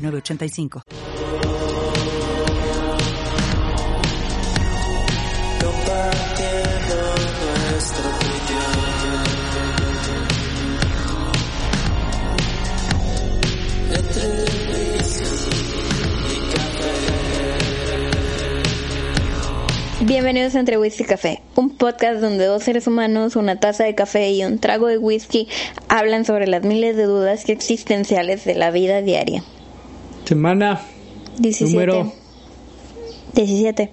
985. Bienvenidos a Entre Whisky y Café, un podcast donde dos seres humanos, una taza de café y un trago de whisky hablan sobre las miles de dudas existenciales de la vida diaria. Semana 17. número 17.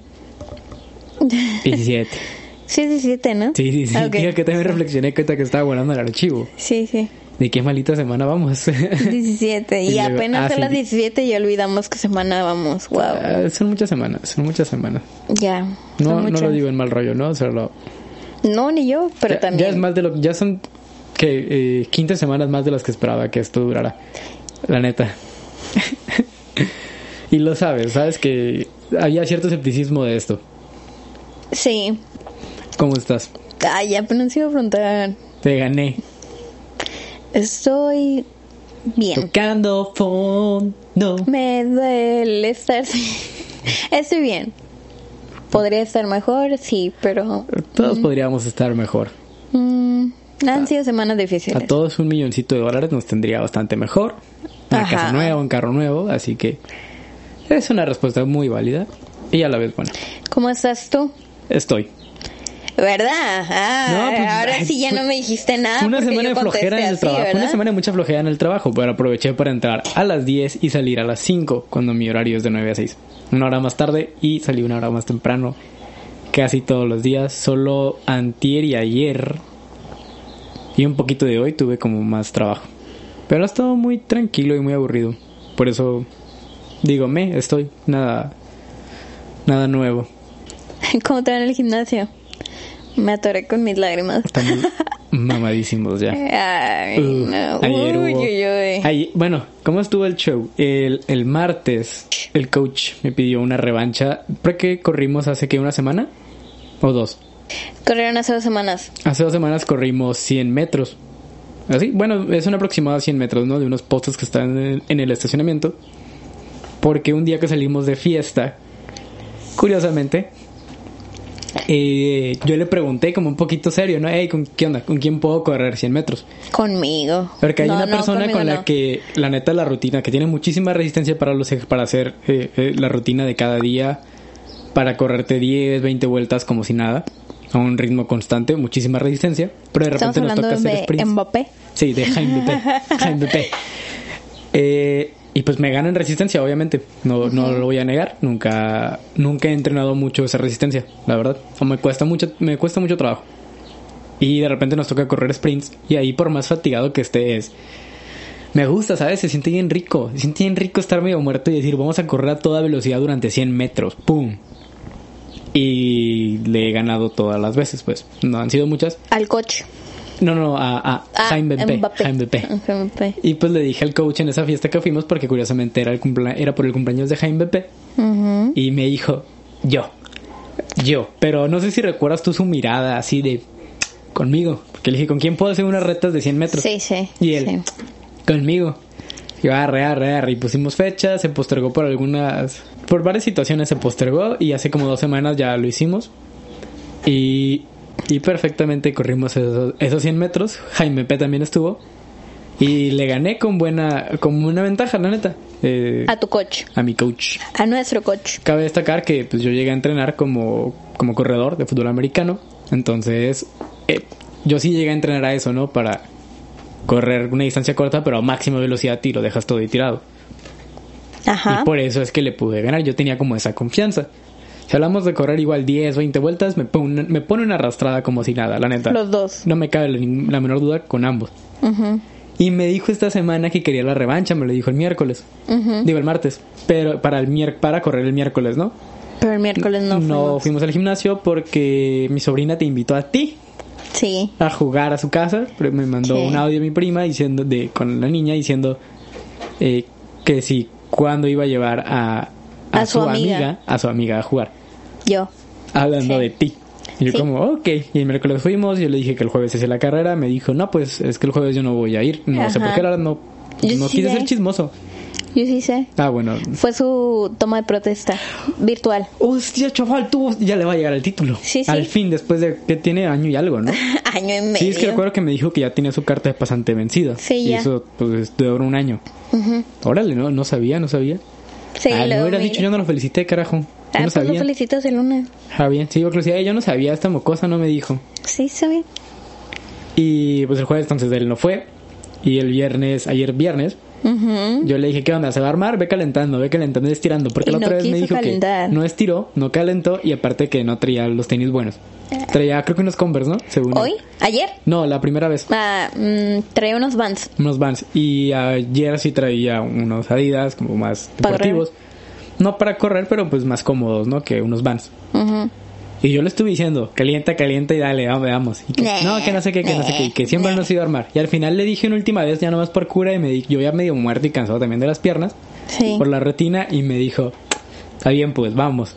17. Sí, 17, ¿no? Sí, sí, sí. Ok. Diga que también reflexioné que estaba volando el archivo. Sí, sí. ¿De qué malita semana vamos? 17. Y, Y luego- apenas ah, son sí. las 17 y olvidamos que semana vamos. Wow. Ah, son muchas semanas, son muchas semanas. ya. No, no lo digo en mal rollo, ¿no? Solo, No, ni yo, pero ya, también. ya es más de lo ya son que eh, 15 semanas más de las que esperaba que esto durara. La neta. y lo sabes, sabes que había cierto escepticismo de esto. Sí. ¿Cómo estás? Ay, apenas iba a preguntar. Te gané. Estoy bien. Tocando fondo. Me duele estar. Estoy bien. Podría estar mejor, sí, pero. Todos podríamos estar mejor. mm, han sido semanas difíciles. A todos un milloncito de dólares nos tendría bastante mejor. Una Ajá. casa nueva, un carro nuevo, así que es una respuesta muy válida y a la vez buena. ¿Cómo estás tú? Estoy. ¿Verdad? Ah, No, pues, ahora ay, sí ya no me dijiste nada. Fue una semana de flojera en el así, trabajo. Una semana de mucha flojera en el trabajo, pero aproveché para entrar a las 10 y salir a las 5 cuando mi horario es de 9 a 6. Una hora más tarde y salí una hora más temprano. Casi todos los días, solo antier y ayer y un poquito de hoy tuve como más trabajo. Pero ha estado muy tranquilo y muy aburrido. Por eso digo, me estoy nada nada nuevo. ¿Cómo te va en el gimnasio? Me atoré con mis lágrimas. Estamos mamadísimos ya. Ay, Uh, no. ayer Uy, hubo- uy, uy. Ayer- bueno, ¿cómo estuvo el show? El, el martes el coach me pidió una revancha. porque corrimos hace que una semana? ¿O dos? Corrieron hace dos semanas. Hace dos semanas corrimos 100 metros. Así, bueno, es un aproximado a 100 metros, ¿no? De unos postes que están en, en el estacionamiento. Porque un día que salimos de fiesta, curiosamente, eh, yo le pregunté como un poquito serio, ¿no? Hey, ¿con, ¿qué onda? ¿Con quién puedo correr 100 metros? Conmigo. Porque hay No, una no, persona con la no. que, la neta, la rutina, que tiene muchísima resistencia para, los, para hacer eh, eh, la rutina de cada día, para correrte 10, 20 vueltas como si nada, a un ritmo constante, muchísima resistencia, pero de repente nos toca hacer de sprints. Mbappé. Sí, de Jaime P. Jaime P. Eh, y pues me gana en resistencia, obviamente. No, no lo voy a negar. Nunca, nunca he entrenado mucho esa resistencia, la verdad. O me cuesta mucho, me cuesta mucho trabajo. Y de repente nos toca correr sprints. Y ahí por más fatigado que esté es. Me gusta, ¿sabes? Se siente bien rico. Se siente bien rico estar medio muerto y decir, vamos a correr a toda velocidad durante 100 metros. ¡Pum! Y le he ganado todas las veces, pues. No han sido muchas. Al coche. No, no, a, a Ah, Jaime. Mbappé. Jaime. Ah, Jaime P. Y pues le dije al coach en esa fiesta que fuimos porque curiosamente era, el era por el cumpleaños de Jaime. Ujú. Y me dijo, yo, yo. Pero no sé si recuerdas tú su mirada así de, conmigo. Porque le dije, ¿con quién puedo hacer unas retas de 100 metros? Sí, sí. Y él, sí. conmigo. Y yo, arre, arre, arre. Y pusimos fecha, se postergó por algunas, por varias situaciones se postergó y hace como dos semanas ya lo hicimos. Y, y perfectamente corrimos esos, esos 100 metros. Jaime P también estuvo. Y le gané con buena, con una ventaja, la neta. Eh, A tu coche. a mi coach. A nuestro coche. Cabe destacar que pues, yo llegué a entrenar como, como corredor de fútbol americano. Entonces, eh, yo sí llegué a entrenar a eso, ¿no? Para correr una distancia corta, pero a máxima velocidad y lo dejas todo ahí tirado. Ajá. Y por eso es que le pude ganar. Yo tenía como esa confianza. Si hablamos de correr igual 10, 20 vueltas, me pone, me pone una arrastrada como si nada, la neta. Los dos. No me cabe la, la menor duda con ambos. Y me dijo esta semana que quería la revancha, me lo dijo el miércoles. Ujú. Digo el martes, pero para el mier para correr el miércoles, ¿no? Pero el miércoles no, no fuimos. al gimnasio porque mi sobrina te invitó a ti Sí. a jugar a su casa. Pero Me mandó Sí. un audio mi prima diciendo de con la niña diciendo eh, que si cuando iba a llevar a, A su amiga. a su amiga a jugar, Yo. hablando Sí. de ti. Y yo Sí. como, ok. Y el miércoles fuimos, yo le dije que el jueves hacía la carrera, me dijo, no, pues es que el jueves yo no voy a ir. No sé por qué, ahora no, Yo no sí quise sé. ser chismoso. Yo sí sé. Ah, bueno. Fue su toma de protesta virtual. Hostia, chaval, tú ya le va a llegar el título. Sí, sí. Al fin, después de que tiene año y algo, ¿no? Año y medio. Sí, es que recuerdo que me dijo que ya tenía su carta de pasante vencida. Sí, Y ya. eso, pues, duró un año. Órale, no, no sabía, no sabía. Sí, ah, lo no hubieras dicho, yo no lo felicité, carajo. Yo Ah, no pues lo sabía. felicitas el lunes. Ah, bien, sí, yo creo que sí, yo no sabía, esta mocosa no me dijo. Sí, sabe. Y pues el jueves entonces él no fue. Y el viernes, ayer viernes, Yo le dije, ¿qué onda? ¿Se va a armar? Ve calentando, ve calentando, estirando. Porque Y la no otra vez me dijo calentar. que no estiró, no calentó y aparte que no traía los tenis buenos. Traía, creo que unos Converse, ¿no? Según. ¿Hoy? ¿Ayer? No, la primera vez. Ah, mm, traía unos vans. Unos Vans. Y ayer sí traía unos Adidas, como más Para deportivos. No para correr, pero pues más cómodos, ¿no? Que unos Vans. Ujú. Y yo le estuve diciendo, calienta, calienta y dale, vamos, veamos. Y que, no, que no sé qué, que no sé qué, que siempre nah. nos iba a armar. Y al final le dije una última vez, ya nomás por cura, y me di, yo ya medio muerto y cansado también de las piernas, Sí. por la retina, y me dijo, está bien, pues vamos.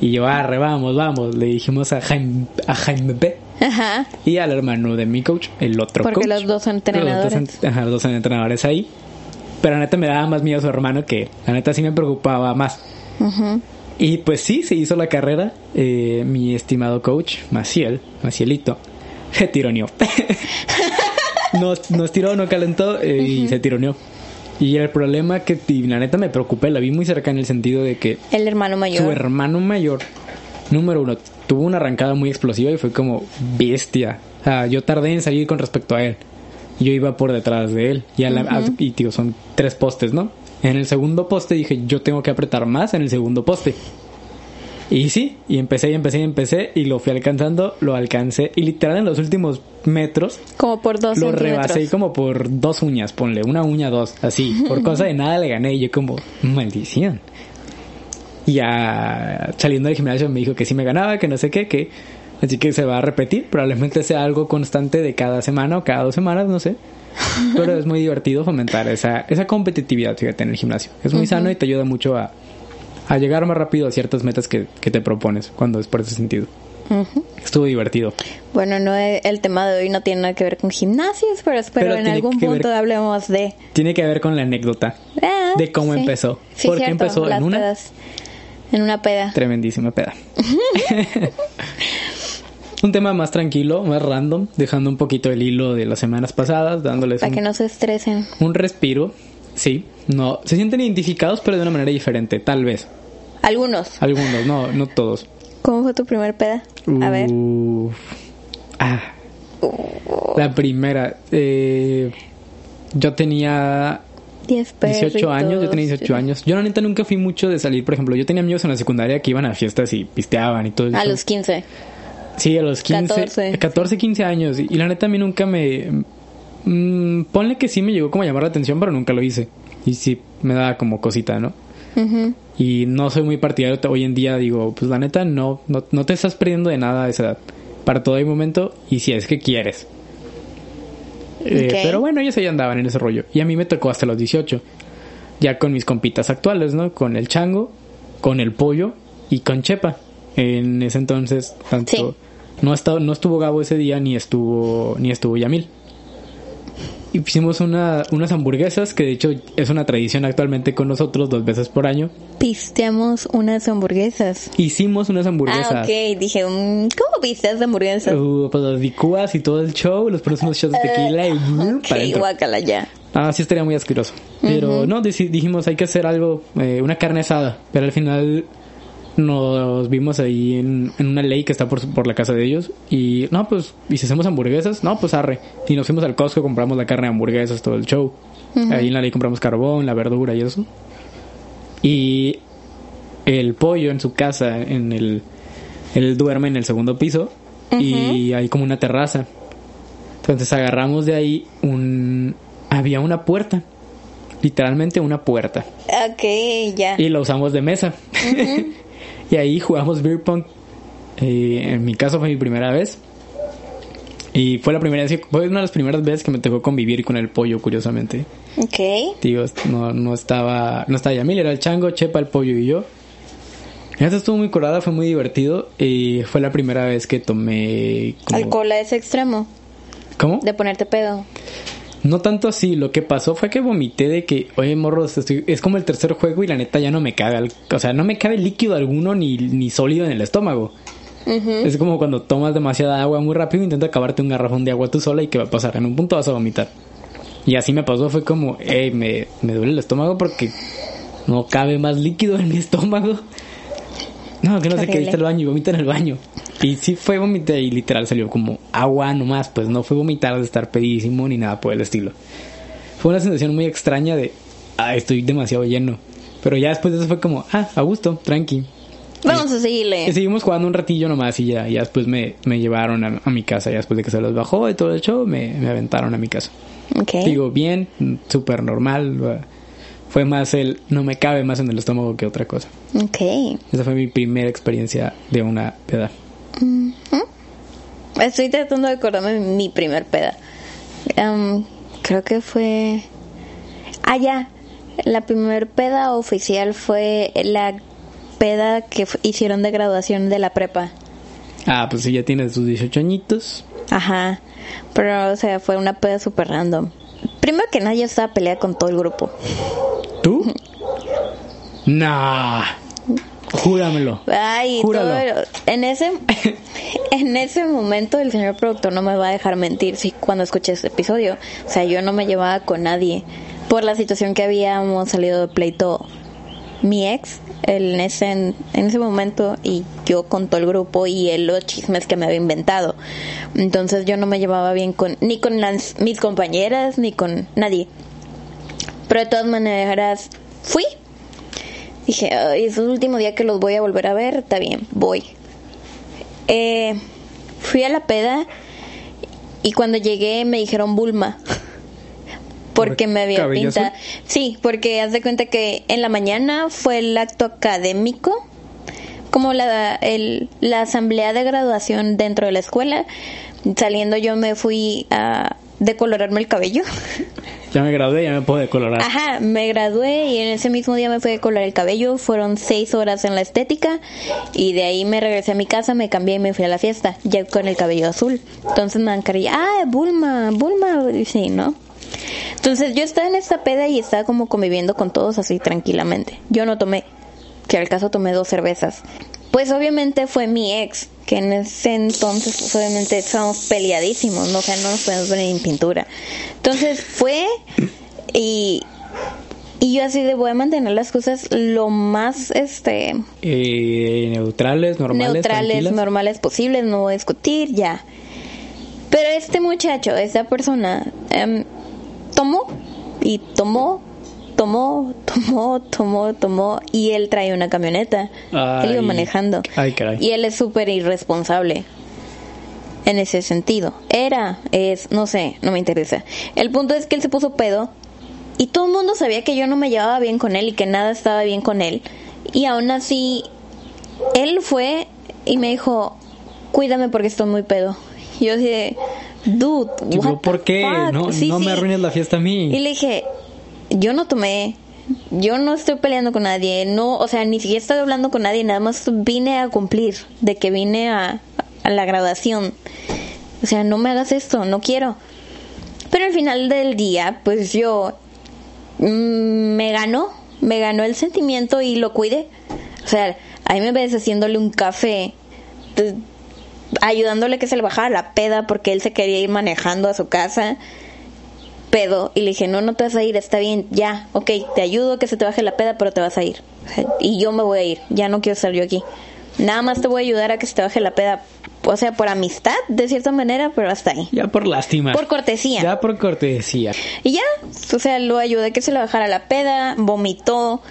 Y yo, arre, vamos, vamos. Le dijimos a Jaime, a Jaime P. Ajá. Y al hermano de mi coach, el otro Porque coach. los dos son entrenadores. Los dos, en- ajá, los dos son entrenadores ahí. Pero la neta me daba más miedo su hermano que la neta sí me preocupaba más. Ujú. Y pues sí, se hizo la carrera. Eh, mi estimado coach, Maciel, Macielito, se tironeó. nos, nos tiró, no calentó eh, y se tironeó. Y el problema que la neta me preocupé, la vi muy cerca en el sentido de que El hermano su mayor. hermano mayor, número uno, tuvo una arrancada muy explosiva y fue como bestia. O sea, yo tardé en salir con respecto a él. Yo iba por detrás de él. Y, a la- a- y digo, son tres postes, ¿no? En el segundo poste dije, yo tengo que apretar más en el segundo poste. Y sí, y empecé y empecé y empecé y lo fui alcanzando, lo alcancé y literal en los últimos metros Como por dos lo rebasé como por dos uñas, ponle, una uña, dos, así. Por cosa de nada le gané y yo como, maldición. Y ya saliendo del gimnasio me dijo que sí me ganaba, que no sé qué, que... Así que se va a repetir, probablemente sea algo constante de cada semana o cada dos semanas, no sé. Pero es muy divertido fomentar esa, esa competitividad, fíjate, en el gimnasio. Es muy sano y te ayuda mucho a, a llegar más rápido a ciertas metas que, que te propones cuando es por ese sentido. Ujú. Estuvo divertido. Bueno, no eh, el tema de hoy no tiene nada que ver con gimnasios, pero espero Pero en algún ver- punto hablemos de Tiene que ver con la anécdota. Ah, De cómo sí. empezó. Sí, ¿Por qué cierto, empezó? ¿En una? pedas. En una peda. Tremendísima peda. un tema más tranquilo, más random, dejando un poquito el hilo de las semanas pasadas, dándoles Para un, que no se estresen. un respiro. Sí, no, se sienten identificados, pero de una manera diferente, tal vez. Algunos. Algunos, no, no todos. ¿Cómo fue tu primer peda? A ver. Uf. Ah. La primera. eh, yo tenía 10 18 años, yo tenía 18 perritos. años. Yo la neta nunca fui mucho de salir, por ejemplo, yo tenía amigos en la secundaria que iban a fiestas y pisteaban y todo A los 15. Sí, a los 15, 14. 14, 15 años. Y, la neta a mí nunca me... mm, ponle que sí me llegó como a llamar la atención, pero nunca lo hice. Y sí me daba como cosita, ¿no? Ujú. Y no soy muy partidario hoy en día, digo, pues la neta no, no, no te estás perdiendo de nada a esa edad. Para todo hay momento y si es que quieres. Eh, pero bueno, ellos ahí andaban en ese rollo. Y a mí me tocó hasta los 18. Ya con mis compitas actuales, ¿no? Con el chango, con el pollo y con Chepa. En ese entonces, tanto... Sí. No, estaba, no estuvo Gabo ese día ni estuvo, ni estuvo Yamil. Y hicimos una, unas hamburguesas que de hecho es una tradición actualmente con nosotros dos veces por año. Pisteamos unas hamburguesas. Hicimos unas hamburguesas. Ah, ok. Dije, mm, ¿cómo pisteas hamburguesas? Uh, pues las licúas y todo el show, los pones unos shots de tequila y uh, ok, para adentro. guácala ya. Ah, sí estaría muy asqueroso. Pero no, deci- dijimos hay que hacer algo, eh, una carne asada. Pero al final nos vimos ahí en, en una ley que está por, por la casa de ellos. Y no, pues, ¿y si hacemos hamburguesas? No, pues arre. Y nos fuimos al Costco, compramos la carne de hamburguesas, todo el show. Ahí en la ley compramos carbón, la verdura y eso. Y el pollo en su casa, en el... Él duerme en el segundo piso y hay como una terraza. Entonces agarramos de ahí un, había una puerta. Literalmente una puerta. Ok, ya. Y la usamos de mesa. y ahí jugamos beer pong. Eh, en mi caso fue mi primera vez. Y fue la primera vez, fue una de las primeras veces que me tocó convivir con el pollo, curiosamente. Ok. Digo, no, no estaba, no estaba Yamil, era el chango, Chepa, el pollo y yo. Eso estuvo muy curada, fue muy divertido. Y fue la primera vez que tomé. como- Alcohol a ese extremo. ¿Cómo? De ponerte pedo. No tanto así, lo que pasó fue que vomité de que, oye, morros, estoy- es como el tercer juego y la neta ya no me cabe, al- o sea, no me cabe líquido alguno ni, ni sólido en el estómago. Es como cuando tomas demasiada agua muy rápido e intenta acabarte un garrafón de agua tú sola y ¿qué va a pasar? En un punto vas a vomitar. Y así me pasó, fue como, hey, me, me duele el estómago porque no cabe más líquido en mi estómago. No, que no sé qué viste el baño y vomita en el baño. Y sí fue vomitar y literal salió como agua nomás, pues no fue vomitar de estar pedísimo ni nada por el estilo. Fue una sensación muy extraña de, ah, estoy demasiado lleno. Pero ya después de eso fue como, ah, a gusto, tranqui. Vamos a seguirle. Y seguimos jugando un ratillo nomás y ya, ya después me, me llevaron a, a mi casa. Ya después de que se los bajó y todo el show, me, me aventaron a mi casa. Ok. Digo, bien, súper normal. Fue más el, no me cabe más en el estómago que otra cosa. Ok. Esa fue mi primera experiencia de una peda. Estoy tratando de acordarme de mi primer peda. Am, creo que fue... Ah, ya. La primer peda oficial fue la peda que hicieron de graduación de la prepa. Ah, pues si ya tienes tus 18 añitos. Ajá. Pero, o sea, fue una peda súper random. Primero que nada, yo estaba peleada con todo el grupo. ¿Tú? Nah. Júramelo. Ay, Júralo. todo, en ese en ese momento el señor productor no me va a dejar mentir si cuando escuché este episodio, o sea, yo no me llevaba con nadie por la situación que habíamos salido de pleito mi ex el- en ese en ese momento y yo con todo el grupo y él los chismes que me había inventado. Entonces yo no me llevaba bien con ni con las, mis compañeras ni con nadie. Pero de todas maneras fui Dije, "Ay, es el último día que los voy a volver a ver, está bien, voy. Eh, fui a la peda y cuando llegué me dijeron Bulma. Porque ¿Por me había pintado. Sí, porque haz de cuenta que en la mañana fue el acto académico, como la, el- la asamblea de graduación dentro de la escuela. Saliendo yo me fui a decolorarme el cabello. Ya me gradué, ya me puedo decolorar. Ajá, me gradué y en ese mismo día me fui a colorar el cabello. Fueron seis horas en la estética y de ahí me regresé a mi casa, me cambié y me fui a la fiesta, ya con el cabello azul. Entonces me encargué, ah, Bulma, Bulma, sí, ¿no? Entonces yo estaba en esta peda y estaba como conviviendo con todos así tranquilamente. Yo no tomé, que al caso tomé dos cervezas. Pues obviamente fue mi ex, que en ese entonces pues, obviamente estábamos peleadísimos, ¿no? o sea, no nos podemos ver en pintura. Entonces fue y, y yo así de voy a mantener las cosas lo más este Eh, neutrales, normales, neutrales, tranquilas. normales posibles, no voy a discutir, ya. Pero este muchacho, esta persona, em, tomó y tomó, tomó, tomó, tomó, tomó, y él trae una camioneta. Él iba manejando. Ay, caray. Y él es súper irresponsable. En ese sentido. Era, es, no sé, no me interesa. El punto es que él se puso pedo. Y todo el mundo sabía que yo no me llevaba bien con él y que nada estaba bien con él. Y aún así, él fue y me dijo, cuídame porque estoy muy pedo. Y yo de, dude, what ¿Por qué? fuck?" No, Sí, no me arruines la fiesta a mí. Y le dije, yo no tomé, yo no estoy peleando con nadie, no, o sea, ni siquiera estoy hablando con nadie, nada más vine a cumplir, de que vine a, a la graduación. O sea, no me hagas esto, no quiero. Pero al final del día, pues yo mm, me ganó, me ganó el sentimiento y lo cuidé. O sea, ahí me ves haciéndole un café, t- ayudándole que se le bajara la peda porque él se quería ir manejando a su casa pedo y le dije, no, no te vas a ir, está bien, ya, ok, te ayudo a que se te baje la peda, pero te vas a ir. Y yo me voy a ir, ya no quiero estar yo aquí. Nada más te voy a ayudar a que se te baje la peda, o sea, por amistad, de cierta manera, pero hasta ahí. Ya por lástima. Por cortesía. Ya por cortesía. Y ya, o sea, lo ayudé a que se le bajara la peda, vomitó.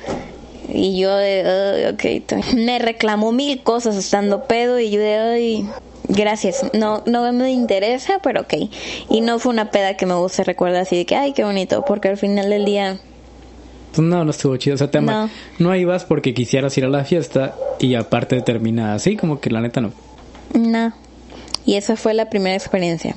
Y yo de, "Ay, ok, está bien". me reclamó mil cosas estando pedo y yo de, ay, gracias. No, no me interesa, pero ok. Y no fue una peda que me guste recuerda así de que, ay, qué bonito, porque al final del día... No, no estuvo chido. O sea, te ama- No. no ibas porque quisieras ir a la fiesta y aparte termina así, como que la neta no. No. Y esa fue la primera experiencia.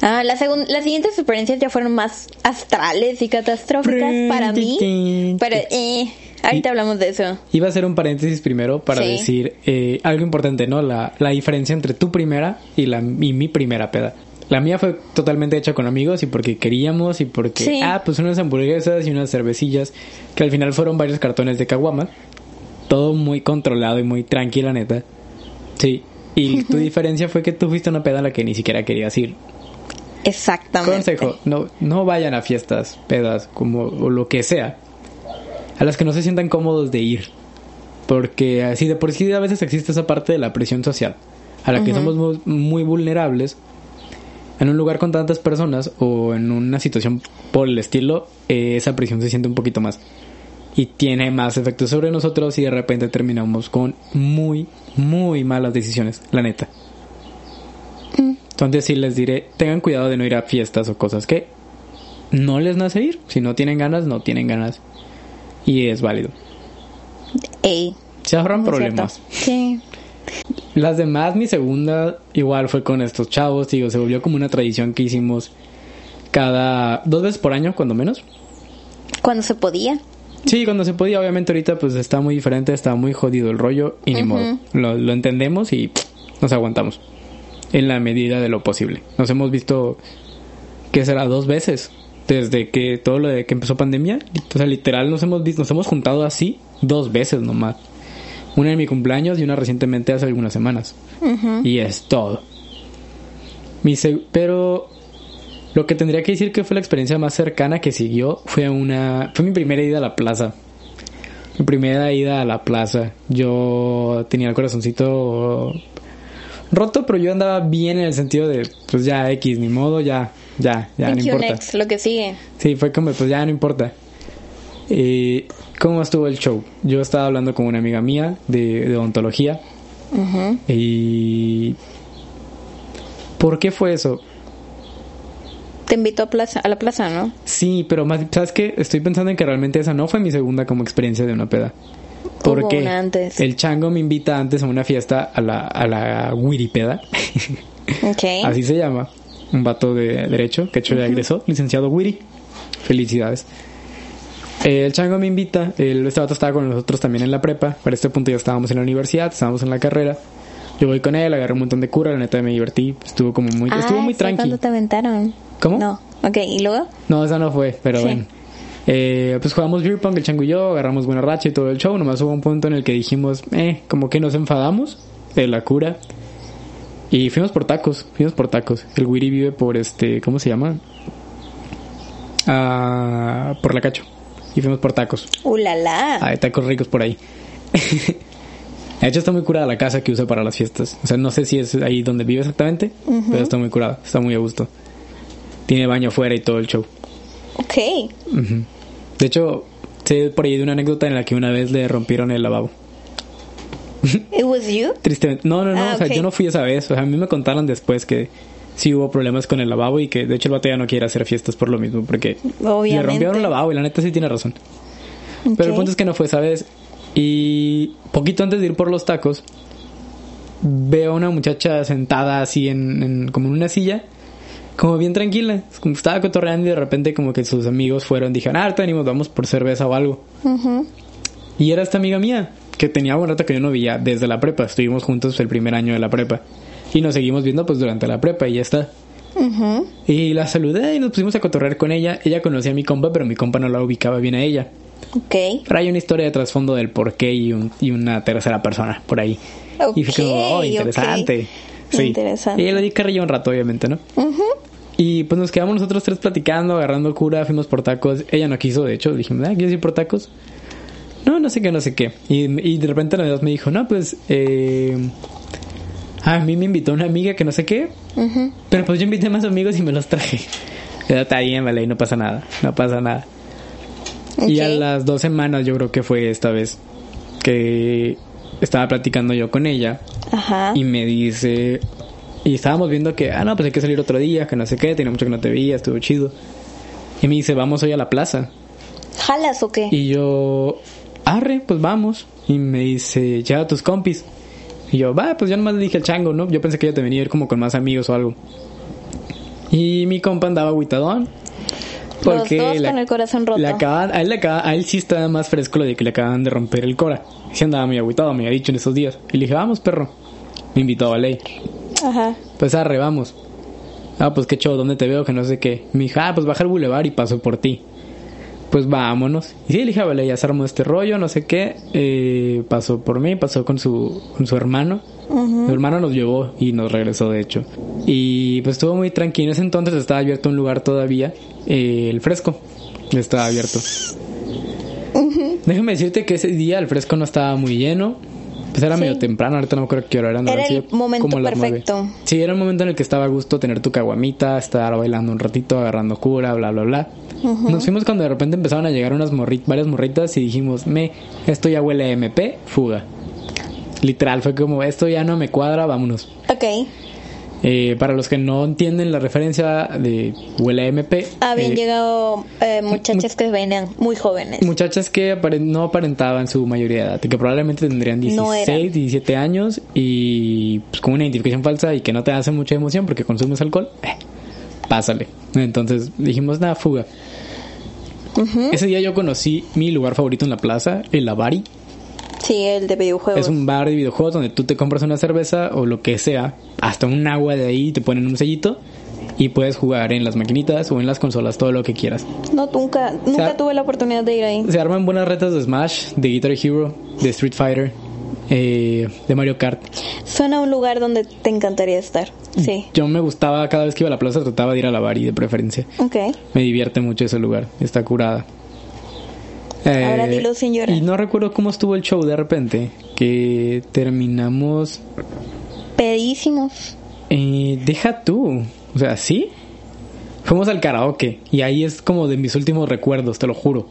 Ah, la segun- las siguientes experiencias ya fueron más astrales y catastróficas para mí. Pero, eh, ahorita hablamos de eso. Iba a hacer un paréntesis primero para Sí. decir eh, algo importante, ¿no? La, la diferencia entre tu primera y, la, y mi primera peda. La mía fue totalmente hecha con amigos y porque queríamos y porque, Sí. ah, pues unas hamburguesas y unas cervecillas, que al final fueron varios cartones de caguama. Todo muy controlado y muy tranquila, neta. Sí. Y tu diferencia fue que tú fuiste una peda a la que ni siquiera querías ir. Exactamente. Consejo, no, no vayan a fiestas, pedas, como o lo que sea, a las que no se sientan cómodos de ir. Porque así de por sí a veces existe esa parte de la presión social, a la que somos mu- muy vulnerables en un lugar con tantas personas o en una situación por el estilo, eh, esa presión se siente un poquito más. Y tiene más efecto sobre nosotros y de repente terminamos con muy, muy malas decisiones, la neta. Entonces sí les diré, tengan cuidado de no ir a fiestas o cosas que no les nace ir. Si no tienen ganas, no tienen ganas. Y es válido. Ey, Se ahorran problemas. cierto. Sí. Las demás, mi segunda, igual fue con estos chavos, digo, se volvió como una tradición que hicimos cada dos veces por año, cuando menos. Cuando se podía. Sí, cuando se podía, obviamente ahorita pues está muy diferente, está muy jodido el rollo y ni modo. Lo, lo entendemos y pff, nos aguantamos. En la medida de lo posible. Nos hemos visto, ¿qué será? Dos veces. Desde que todo lo de que empezó pandemia. O sea, literal nos hemos visto, nos hemos juntado así dos veces nomás. Una en mi cumpleaños y una recientemente hace algunas semanas. Y es todo. Mi pero lo que tendría que decir que fue la experiencia más cercana que siguió fue una fue mi primera ida a la plaza. Mi primera ida a la plaza. Yo tenía el corazoncito roto, pero yo andaba bien en el sentido de pues ya X ni modo, ya ya ya no Thank importa. next, lo que sigue. Sí, fue como, pues ya no importa. Eh, ¿Cómo estuvo el show? Yo estaba hablando con una amiga mía de, de odontología. Y... ¿Por qué fue eso? Te invitó a, plaza, a la plaza, ¿no? Sí, pero más, ¿sabes qué? Estoy pensando en que realmente esa no fue mi segunda como experiencia de una peda. Porque una antes. el chango me invita antes a una fiesta a la, a la Wiripeda. Ok. Así se llama. Un vato de derecho que hecho ya egresó, licenciado Wiri. Felicidades. Eh, el chango me invita. El, este vato estaba con nosotros también en la prepa. Para este punto ya estábamos en la universidad, estábamos en la carrera. Yo voy con él, agarré un montón de cura, la neta me divertí. Estuvo como muy, estuvo Ah, muy sí, tranqui. ¿Cuándo te aventaron? ¿Cómo? No. Ok, ¿y luego? No, esa no fue, pero Sí. bueno. Eh, pues jugamos beer pong, el chango y yo, agarramos buena racha y todo el show. Nomás hubo un punto en el que dijimos, eh, como que nos enfadamos de la cura. Y fuimos por tacos, fuimos por tacos. El Wiri vive por este, ¿cómo se llama? Ah, por la cacho. Y fuimos por tacos. ¡Uh, la, la! Hay tacos ricos por ahí. De hecho, está muy curada la casa que usa para las fiestas. O sea, no sé si es ahí donde vive exactamente, pero está muy curada, está muy a gusto. Tiene baño afuera y todo el show. Ok. De hecho, sé por ahí de una anécdota en la que una vez le rompieron el lavabo. ¿It was you? Tristemente. No, no, no. Ah, o sea, yo no fui esa vez. O sea, a mí me contaron después que sí hubo problemas con el lavabo y que de hecho el vato ya no quiere hacer fiestas por lo mismo. Porque le rompieron el lavabo y la neta sí tiene razón. Pero el punto es que no fue esa vez. Y poquito antes de ir por los tacos, veo a una muchacha sentada así en, en- como en una silla, como bien tranquila. Como estaba cotorreando y de repente como que sus amigos fueron, dijeron, ah, ahorita venimos, vamos por cerveza o algo. Y era esta amiga mía, que tenía buen rato que yo no veía desde la prepa. Estuvimos juntos el primer año de la prepa. Y nos seguimos viendo pues durante la prepa y ya está. Y la saludé y nos pusimos a cotorrear con ella. Ella conocía a mi compa, pero mi compa no la ubicaba bien a ella. Ok. Pero hay una historia de trasfondo del por qué y, un- y una tercera persona por ahí. y fue como, oh, interesante. Sí. Interesante. Y le di carrilla un rato, obviamente, ¿no? Y pues nos quedamos nosotros tres platicando, agarrando cura, fuimos por tacos. Ella no quiso, de hecho, dijimos, ah, ¿quieres ir por tacos? No, sé qué, no sé qué. Y, y de repente la verdad me dijo, no, pues, eh, a mí me invitó una amiga que no sé qué, Ujú. pero pues yo invité más amigos y me los traje. Está bien, vale, y no pasa nada, no pasa nada. Y a las dos semanas yo creo que fue esta vez que estaba platicando yo con ella Ajá. y me dice, y estábamos viendo que, ah, no, pues hay que salir otro día, que no sé qué, tenía mucho que no te veía, estuvo chido. Y me dice, vamos hoy a la plaza. ¿Jalas o qué? Y yo, arre, pues vamos. Y me dice, lleva a tus compis. Y yo, va, pues yo nomás le dije al chango, ¿no? Yo pensé que ella te venía a ir como con más amigos o algo. Y mi compa andaba agüitadón. Los dos con el corazón roto. Le acaban, a, él le acaba, a él sí estaba más fresco lo de que le acaban de romper el cora. Y sí andaba muy agüitado, me había dicho en esos días. Y le dije, vamos, perro. Me invitó a ley. Ajá. Pues arre, vamos. Ah, pues qué show, ¿dónde te veo? Que no sé qué. Me dijo, ah, pues baja al bulevar y paso por ti. Pues vámonos. Y sí, le dije, vale, ya se armó este rollo, no sé qué. Eh, pasó por mí, pasó con su, con su hermano. Su hermano nos llevó y nos regresó, de hecho. Y pues estuvo muy tranquilo. En ese entonces estaba abierto un lugar todavía, eh, el fresco. Estaba abierto. Déjame decirte que ese día el fresco no estaba muy lleno. Pues era Sí. medio temprano, ahorita no me acuerdo qué hora eran. Era el momento como las perfecto. Sí, era el momento en el que estaba a gusto tener tu caguamita, estar bailando un ratito, agarrando cura, bla, bla, bla. Nos fuimos cuando de repente empezaron a llegar unas morrit varias morritas y dijimos, me, esto ya huele a MP, fuga. Literal, fue como, esto ya no me cuadra, vámonos. Ok. Eh, para los que no entienden la referencia de huele a MP, Habían eh, llegado eh, muchachas que venían muy jóvenes. muchachas que apare- no aparentaban su mayoría de edad, que probablemente tendrían 16, No eran. 17 años y pues, con una identificación falsa y que no te hace mucha emoción porque consumes alcohol, eh, pásale. Entonces dijimos, nada, fuga. Ese día yo conocí mi lugar favorito en la plaza, el Lavari. Sí, el de videojuegos. Es un bar de videojuegos donde tú te compras una cerveza o lo que sea, hasta un agua de ahí, te ponen un sellito y puedes jugar en las maquinitas o en las consolas, todo lo que quieras. No, nunca, nunca tuve la oportunidad de ir ahí. Se arman buenas retas de Smash, de Guitar Hero, de Street Fighter, eh, de Mario Kart. Suena a un lugar donde te encantaría estar. Sí. Yo me gustaba, cada vez que iba a la plaza trataba de ir a la Bari de preferencia. Ok. Me divierte mucho ese lugar, está curada. Eh, Ahora dilo sin llorar. Y no recuerdo cómo estuvo el show de repente, que terminamos... Pedísimos. Eh, deja tú, o sea, ¿sí? Fuimos al karaoke y ahí es como de mis últimos recuerdos, te lo juro.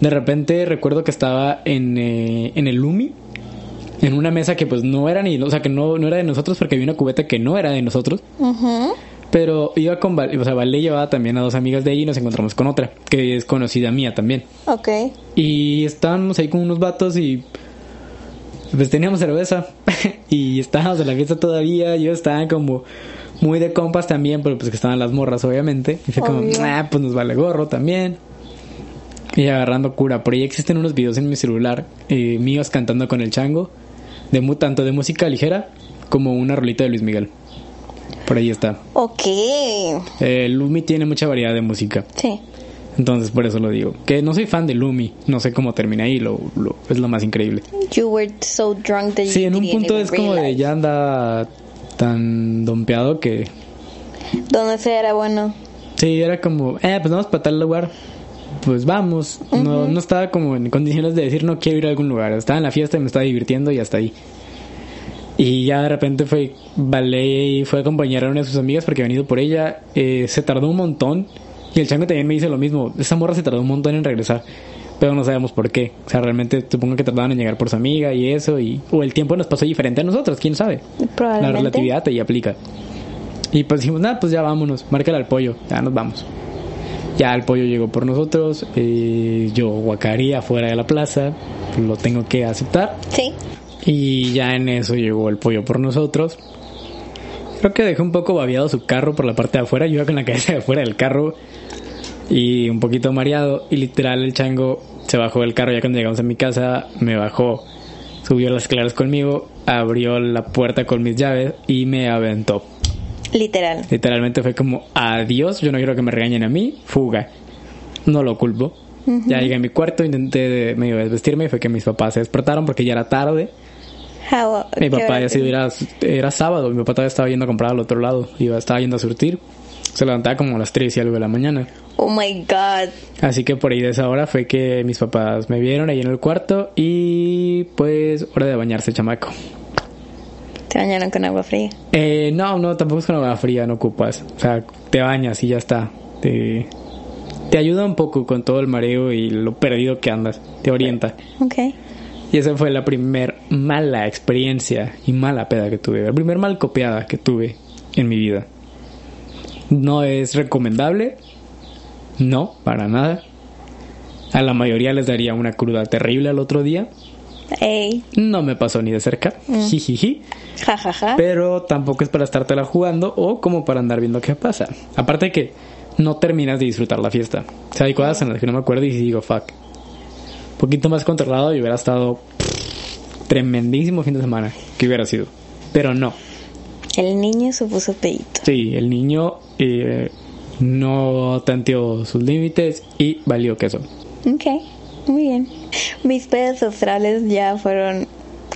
De repente recuerdo que estaba en, eh, en el Lumi, en una mesa que pues no era ni, o sea, que no, no era de nosotros porque había una cubeta que no era de nosotros. Pero iba con, Val- o sea, Vale llevaba también a dos amigas de ahí y nos encontramos con otra, que es conocida mía también. Ok. Y estábamos ahí con unos vatos y pues teníamos cerveza y estábamos en la fiesta todavía. Yo estaba como muy de compas también, pero pues que estaban las morras obviamente. Y fue como, ah, pues nos vale gorro también. Y agarrando cura. Por ahí existen unos videos en mi celular eh, míos cantando con el chango, de tanto de música ligera como una rolita de Luis Miguel. Por ahí está. Ok. Eh, Lumi tiene mucha variedad de música. Sí. Entonces por eso lo digo. Que no soy fan de Lumi. No sé cómo termina ahí. Lo, lo- es lo más increíble. You were so drunk that Sí, you en un punto es como de realize. ya anda tan dompeado que... Donde sea era bueno. Sí, era como, eh, pues vamos para tal lugar. Pues vamos. no, no estaba como en condiciones de decir no quiero ir a algún lugar. Estaba en la fiesta y me estaba divirtiendo y hasta ahí. Y ya de repente fue, vale, y fue a acompañar a una de sus amigas porque había venido por ella. Eh, se tardó un montón. Y el chango también me dice lo mismo. Esa morra se tardó un montón en regresar. Pero no sabemos por qué. O sea, realmente supongo que tardaban en llegar por su amiga y eso. y O el tiempo nos pasó diferente a nosotros, quién sabe. La relatividad ahí aplica. Y pues dijimos, nada, pues ya vámonos, márcale al pollo, ya nos vamos. Ya el pollo llegó por nosotros, eh, yo guacaría fuera de la plaza, lo tengo que aceptar. Sí. Y ya en eso llegó el pollo por nosotros. Creo que dejé un poco babiado su carro por la parte de afuera, yo iba con la cabeza de afuera del carro y un poquito mareado. Y literal el chango se bajó del carro ya cuando llegamos a mi casa, me bajó, subió las escaleras conmigo, abrió la puerta con mis llaves y me aventó. Literal. Literalmente fue como, adiós, yo no quiero que me regañen a mí, fuga. No lo culpo. Ya llegué a mi cuarto, intenté medio desvestirme y fue que mis papás se despertaron porque ya era tarde. How- Mi papá ya te- era, era sábado, mi papá todavía estaba yendo a comprar al otro lado, iba, estaba yendo a surtir. Se levantaba como a las 3 y algo de la mañana. Oh my god. Así que por ahí de esa hora fue que mis papás me vieron ahí en el cuarto y pues hora de bañarse, chamaco. Te bañaron con agua fría. Eh, no, no, tampoco es con agua fría, no ocupas. O sea, te bañas y ya está. Te, te ayuda un poco con todo el mareo y lo perdido que andas. Te orienta. Ok. Y esa fue la primer mala experiencia y mala peda que tuve. La primer mal copiada que tuve en mi vida. No es recomendable. No, para nada. A la mayoría les daría una cruda terrible al otro día. Ey, No me pasó ni de cerca. Jijiji. jajaja. Pero tampoco es para estártela jugando o como para andar viendo qué pasa. Aparte que no terminas de disfrutar la fiesta. O sea, hay cosas en las que no me acuerdo y digo, fuck. Poquito más controlado y hubiera estado tremendísimo fin de semana que hubiera sido. Pero no. El niño se puso pedito. Sí, el niño eh, no tanteó sus límites y valió queso. Ok, muy bien. Mis pedas astrales ya fueron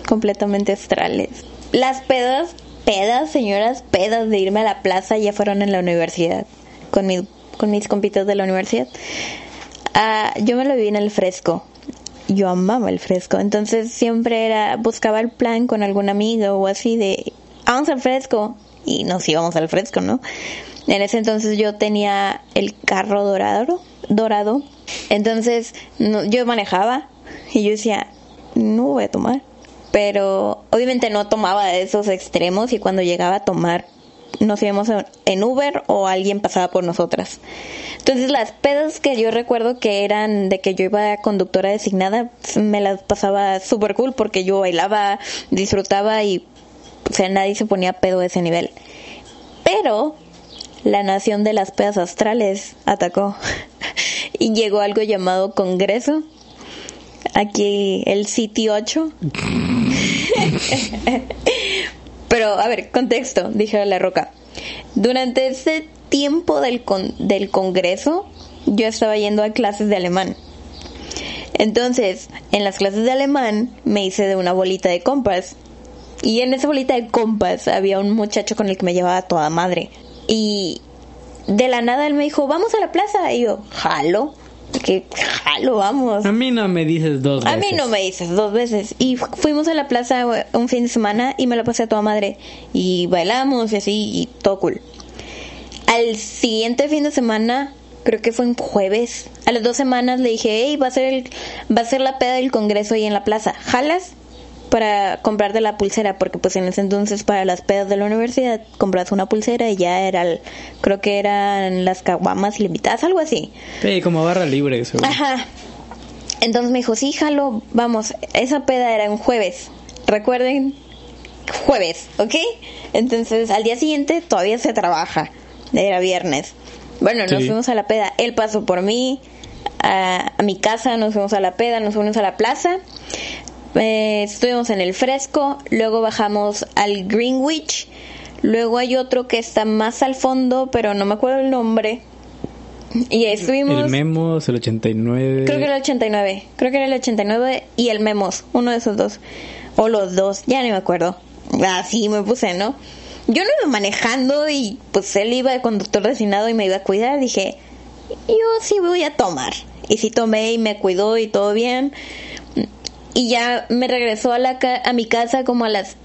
completamente astrales. Las pedas, pedas, señoras, pedas de irme a la plaza ya fueron en la universidad. Con, mi, con mis compitas de la universidad. Ah, yo me lo viví en el fresco. Yo amaba el fresco. Entonces siempre era, buscaba el plan con algún amigo o así de, vamos al fresco. Y nos íbamos al fresco, ¿no? En ese entonces yo tenía el carro dorado, dorado. Entonces no- yo manejaba y yo decía, no voy a tomar. Pero obviamente no tomaba esos extremos y cuando llegaba a tomar nos íbamos en- Uber o alguien pasaba por nosotras. Entonces las pedas que yo recuerdo que eran de que yo iba conductora designada, me las pasaba súper cool porque yo bailaba, disfrutaba y o sea, nadie se ponía pedo a ese nivel. Pero la nación de las pedas astrales atacó y llegó algo llamado Congreso. Aquí el sitio 8. Pero, a ver, contexto, dije la roca. Durante ese tiempo del, con- del Congreso, yo estaba yendo a clases de alemán. Entonces, en las clases de alemán me hice de una bolita de compas. Y en esa bolita de compas había un muchacho con el que me llevaba toda madre. Y de la nada él me dijo, vamos a la plaza. Y yo, jalo. Que jalo, vamos. A mí no me dices dos A veces. mí no me dices dos veces. Y fu- fuimos a la plaza un fin de semana y me la pasé a toda madre. Y bailamos y así, y todo cool. Al siguiente fin de semana, creo que fue un jueves, a las dos semanas le dije, hey, va a ser el, va a ser la peda del congreso ahí en la plaza. ¿Jalas? Para comprarte la pulsera, porque pues en ese entonces para las pedas de la universidad compras una pulsera y ya era, el- creo que eran las caguamas ilimitadas, algo así. Sí, como barra libre eso. Ajá. Entonces me dijo, sí, jalo, vamos, esa peda era un jueves. Recuerden, jueves, ¿ok? Entonces al día siguiente todavía se trabaja. Era viernes. Bueno, nos Sí. fuimos a la peda. Él pasó por mí, a, a mi casa, nos fuimos a la peda, nos fuimos a la plaza. Eh, estuvimos en el fresco, luego bajamos al Greenwich. Luego hay otro que está más al fondo, pero no me acuerdo el nombre. Y ahí estuvimos. El Memos, el 89. Creo que era el 89. Creo que era el 89 y el Memos. Uno de esos dos. O los dos. Ya ni me acuerdo. Así me puse, ¿no? Yo no iba manejando y pues él iba de conductor designado y me iba a cuidar. Dije, yo sí voy a tomar. Y sí tomé y me cuidó y todo bien. Y ya me regresó a, la ca- a mi casa como a las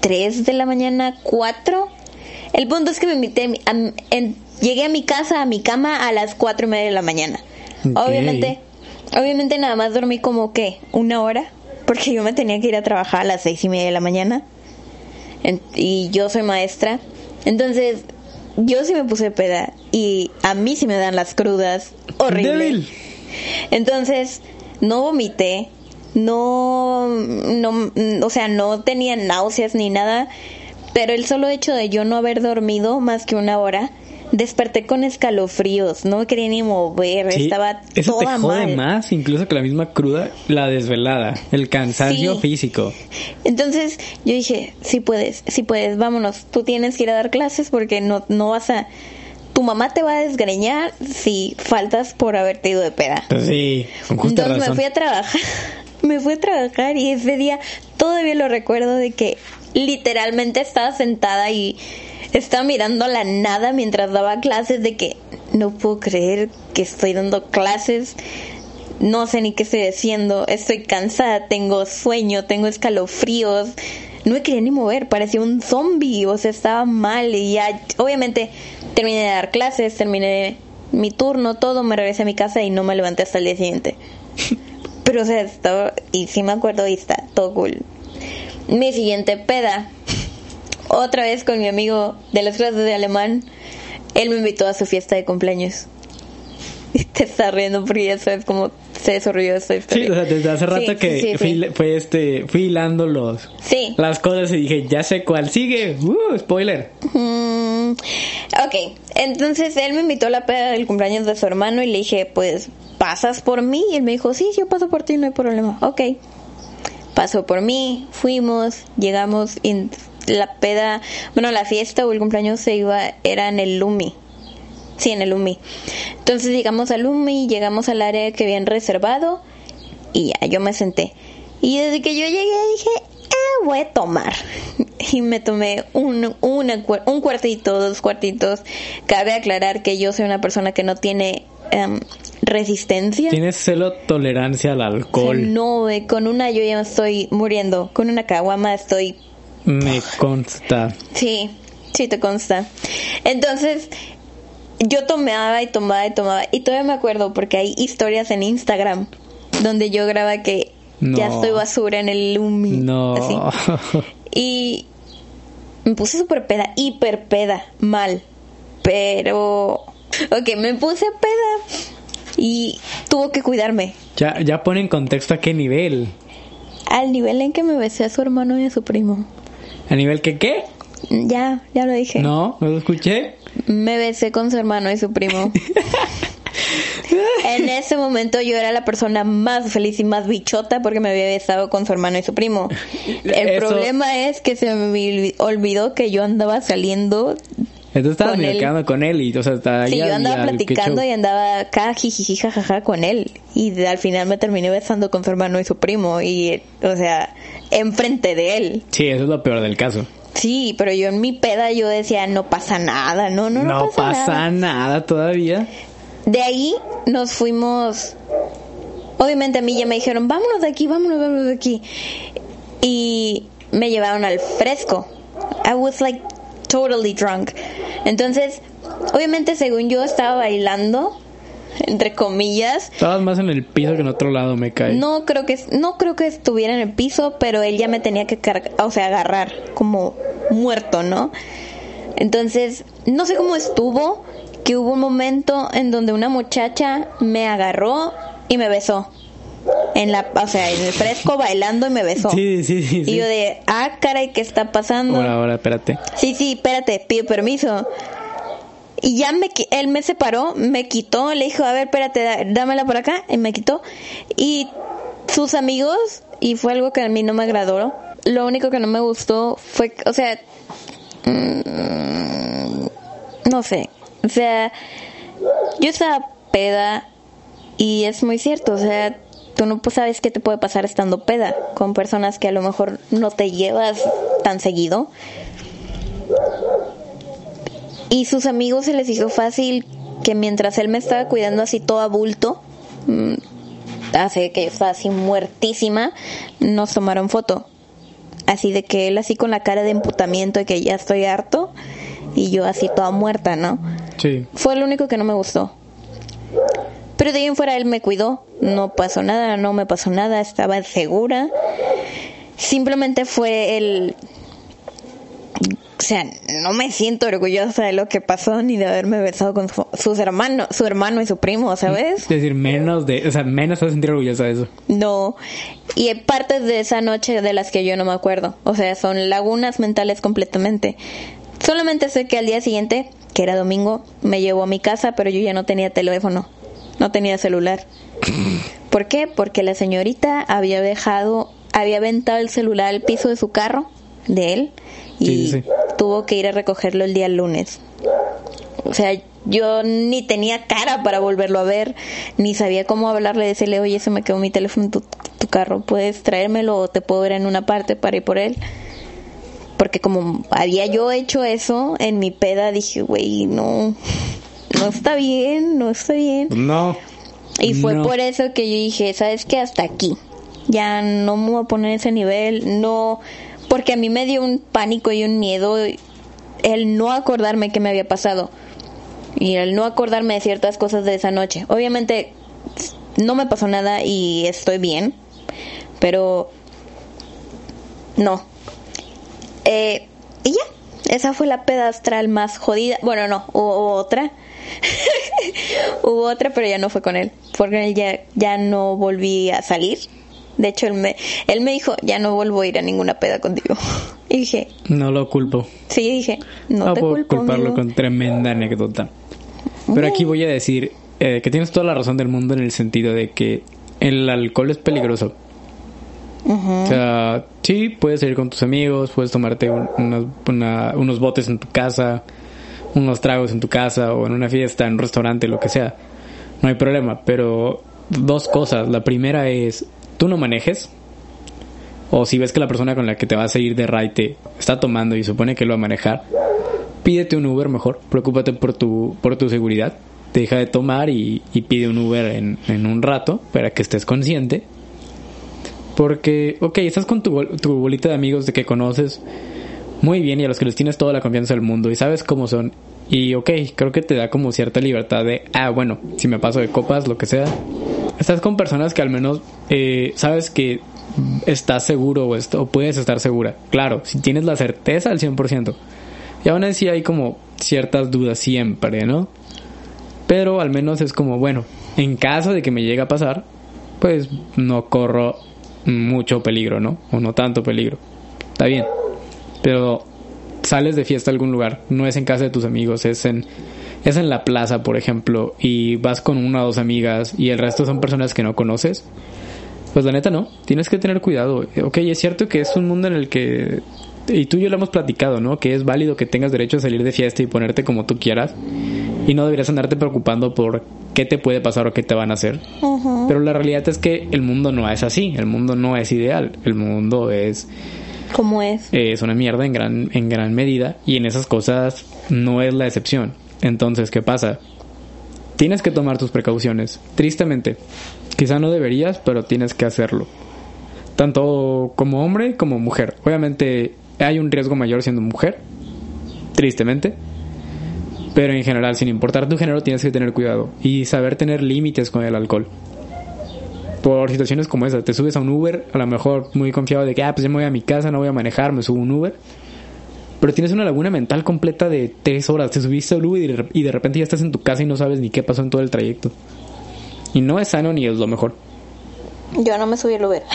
3 de la mañana, 4. El punto es que me invité, a- en- llegué a mi casa, a mi cama a las 4 y media de la mañana. Obviamente, obviamente nada más dormí como que una hora, porque yo me tenía que ir a trabajar a las seis y media de la mañana. En- y yo soy maestra. Entonces, yo sí me puse peda. Y a mí sí me dan las crudas. Horrible. Entonces, no vomité, no, no, o sea, no tenía náuseas ni nada, pero el solo hecho de yo no haber dormido más que una hora, desperté con escalofríos, no me quería ni mover, Sí, estaba eso te toda jode mal. más, incluso que la misma cruda, la desvelada, el cansancio Sí. físico. Entonces yo dije, sí puedes, sí puedes, vámonos, tú tienes que ir a dar clases porque no, no vas a... Tu mamá te va a desgreñar si faltas por haberte ido de peda. Pues sí, con justa Entonces razón. me fui a trabajar. Me fui a trabajar y ese día todavía lo recuerdo de que literalmente estaba sentada y estaba mirando la nada mientras daba clases de que no puedo creer que estoy dando clases. No sé ni qué estoy haciendo. Estoy cansada, tengo sueño, tengo escalofríos. No me quería ni mover, parecía un zombie, o sea, estaba mal y ya, obviamente terminé de dar clases, terminé mi turno, todo, me regresé a mi casa y no me levanté hasta el día siguiente. Pero, o sea, estaba, y sí me acuerdo y está todo cool. Mi siguiente peda, otra vez con mi amigo de las clases de alemán, él me invitó a su fiesta de cumpleaños. Y te está riendo porque ya sabes cómo se desarrolló esta historia. Sí, o sea, desde hace rato Sí, que sí, fui, fue este, fui hilando los, las cosas y dije, ya sé cuál sigue. Uh, spoiler. Mm, ok, entonces él me invitó a la peda del cumpleaños de su hermano y le dije, pues, ¿pasas por mí? Y él me dijo, sí, yo paso por ti, no hay problema. Ok, pasó por mí, fuimos, llegamos y la peda, bueno, la fiesta o el cumpleaños se iba, era en el Lumi. Sí, en el Lumi. Entonces llegamos al Lumi, llegamos al área que habían reservado y ya, yo me senté. Y desde que yo llegué dije, ah, voy a tomar. Y me tomé un, una un cuartito, dos cuartitos. Cabe aclarar que yo soy una persona que no tiene em, resistencia. Tienes celo tolerancia al O sea, alcohol. no, eh, con una yo ya me estoy muriendo. Con una caguama estoy Me consta. Sí, sí te consta. Entonces, yo tomaba y tomaba y tomaba. Y todavía me acuerdo porque hay historias en Instagram donde yo graba que ya estoy basura en el Lumi. No. así. Y me puse súper peda, hiper peda, mal. Pero, ok, me puse peda y tuvo que cuidarme. ya, ya pone en contexto a qué nivel. Al nivel en que me besé a su hermano y a su primo. ¿A nivel que qué? Ya, ya lo dije. No, no lo escuché. Me besé con su hermano y su primo. en ese momento yo era la persona más feliz y más bichota porque me había besado con su hermano y su primo. El Eso- problema es que se me olvi- olvidó que yo andaba saliendo. Entonces estabas Con medio quedando con él y, o sea, Sí, ahí yo andaba platicando y andaba acá jijiji jajaja con él. Y al final me terminé besando con su hermano y su primo. Y, o sea, enfrente de él. Sí, eso es lo peor del caso. Sí, pero yo en mi peda yo decía, no pasa nada, no, no, no, pasa, nada. nada todavía. De ahí nos fuimos. Obviamente a mí ya me dijeron, vámonos de aquí, vámonos, vámonos de aquí. Y me llevaron al fresco. I was like totally drunk. Entonces, obviamente según yo estaba bailando, entre comillas. Estabas más en el piso que en otro lado, me cae. No creo que no creo que estuviera en el piso, pero él ya me tenía que cargar, o sea, agarrar como muerto, ¿no? Entonces, no sé cómo estuvo, que hubo un momento en donde una muchacha me agarró y me besó. En la, o sea, en el fresco bailando y me besó. Sí, sí, sí. sí. Y yo de, ah, caray, ¿qué está pasando? Ahora, ahora, espérate. Sí, sí, espérate, pido permiso. Y ya me, él me separó, me quitó, le dijo, a ver, espérate, dámela por acá, y me quitó. Y sus amigos, y fue algo que a mí no me agradó, lo único que no me gustó fue, o sea, mm, no sé, o sea, yo estaba peda y es muy cierto, o sea, tú no pues, sabes qué te puede pasar estando peda con personas que a lo mejor no te llevas tan seguido. Y sus amigos se les hizo fácil que mientras él me estaba cuidando así todo a bulto, mm, hace que yo estaba así muertísima, nos tomaron foto. Así de que él así con la cara de emputamiento de que ya estoy harto y yo así toda muerta, ¿no? Sí. Fue lo único que no me gustó. Pero de ahí en fuera él me cuidó, no pasó nada, no me pasó nada, estaba segura. Simplemente fue el... O sea, no me siento orgullosa de lo que pasó ni de haberme besado con su- sus hermanos, su hermano y su primo, ¿sabes? Es decir, menos de, o sea, menos a sentir orgullosa de eso. No. Y hay partes de esa noche de las que yo no me acuerdo. O sea, son lagunas mentales completamente. Solamente sé que al día siguiente, que era domingo, me llevó a mi casa, pero yo ya no tenía teléfono. No tenía celular. ¿Por qué? Porque la señorita había dejado, había aventado el celular al piso de su carro, de él, y Sí, sí, sí. tuvo que ir a recogerlo el día lunes. O sea, yo ni tenía cara para volverlo a ver, ni sabía cómo hablarle, decirle, oye, se me quedó mi teléfono en tu, tu carro, puedes traérmelo o te puedo ver en una parte para ir por él. Porque como había yo hecho eso en mi peda, dije, güey, no, no está bien, no está bien. No. Y fue No. por eso que yo dije, ¿sabes qué? Hasta aquí. Ya no me voy a poner ese nivel, no, porque a mí me dio un pánico y un miedo el no acordarme qué me había pasado y el no acordarme de ciertas cosas de esa noche. Obviamente no me pasó nada y estoy bien, pero no. Eh, y ya, esa fue la peda astral más jodida. Bueno, no, hubo otra. hubo otra, pero ya no fue con él, porque él ya, ya no volví a salir. De hecho, él me, él me dijo, ya no vuelvo a ir a ninguna peda contigo. Y dije... No lo culpo. Sí, dije, no, te puedo culpo, culparlo amigo. con tremenda anécdota. Pero aquí voy a decir eh, que tienes toda la razón del mundo en el sentido de que el alcohol es peligroso. O sea, sí, puedes ir con tus amigos, puedes tomarte un- unos, una- unos botes en tu casa, unos tragos en tu casa o en una fiesta, en un restaurante, lo que sea. No hay problema, pero dos cosas. La primera es, tú no manejes. O si ves que la persona con la que te vas a ir de raite está tomando y supone que lo va a manejar, pídete un Uber mejor. Preocúpate por tu, por tu seguridad. Deja de tomar y, pide un Uber en, en un rato para que estés consciente. Porque, ok, estás con tu, tu bolita de amigos de que conoces muy bien y a los que les tienes toda la confianza del mundo y sabes cómo son. Y ok, creo que te da como cierta libertad de, ah, bueno, si me paso de copas, lo que sea. Estás con personas que al menos eh, sabes que estás seguro o, o puedes estar segura. Claro, si tienes la certeza al 100%. Y aún así hay como ciertas dudas siempre, ¿no? Pero al menos es como, bueno, en caso de que me llegue a pasar, pues no corro mucho peligro, ¿no? O no tanto peligro. Está bien. Pero sales de fiesta a algún lugar, no es en casa de tus amigos, es en es en la plaza, por ejemplo, y vas con una o dos amigas y el resto son personas que no conoces. Pues la neta no, tienes que tener cuidado. Ok, es cierto que es un mundo en el que y tú y yo lo hemos platicado, ¿no? Que es válido que tengas derecho a salir de fiesta y ponerte como tú quieras. Y no deberías andarte preocupando por qué te puede pasar o qué te van a hacer. Pero la realidad es que el mundo no es así. El mundo no es ideal. El mundo es, ¿Cómo es? es una mierda en gran, en gran medida. Y en esas cosas no es la excepción. Entonces, ¿qué pasa? Tienes que tomar tus precauciones. Tristemente. Quizá no deberías, pero tienes que hacerlo. Tanto como hombre como mujer. Obviamente hay un riesgo mayor siendo mujer. Tristemente. Pero en general, sin importar tu género, tienes que tener cuidado. Y saber tener límites con el alcohol. Por situaciones como esa, te subes a un Uber, a lo mejor muy confiado de que, ah, pues ya me voy a mi casa, no voy a manejar, me subo un Uber. Pero tienes una laguna mental completa de tres horas. Te subiste al Uber y de, repente ya estás en tu casa y no sabes ni qué pasó en todo el trayecto. Y no es sano ni es lo mejor. Yo no me subí al Uber.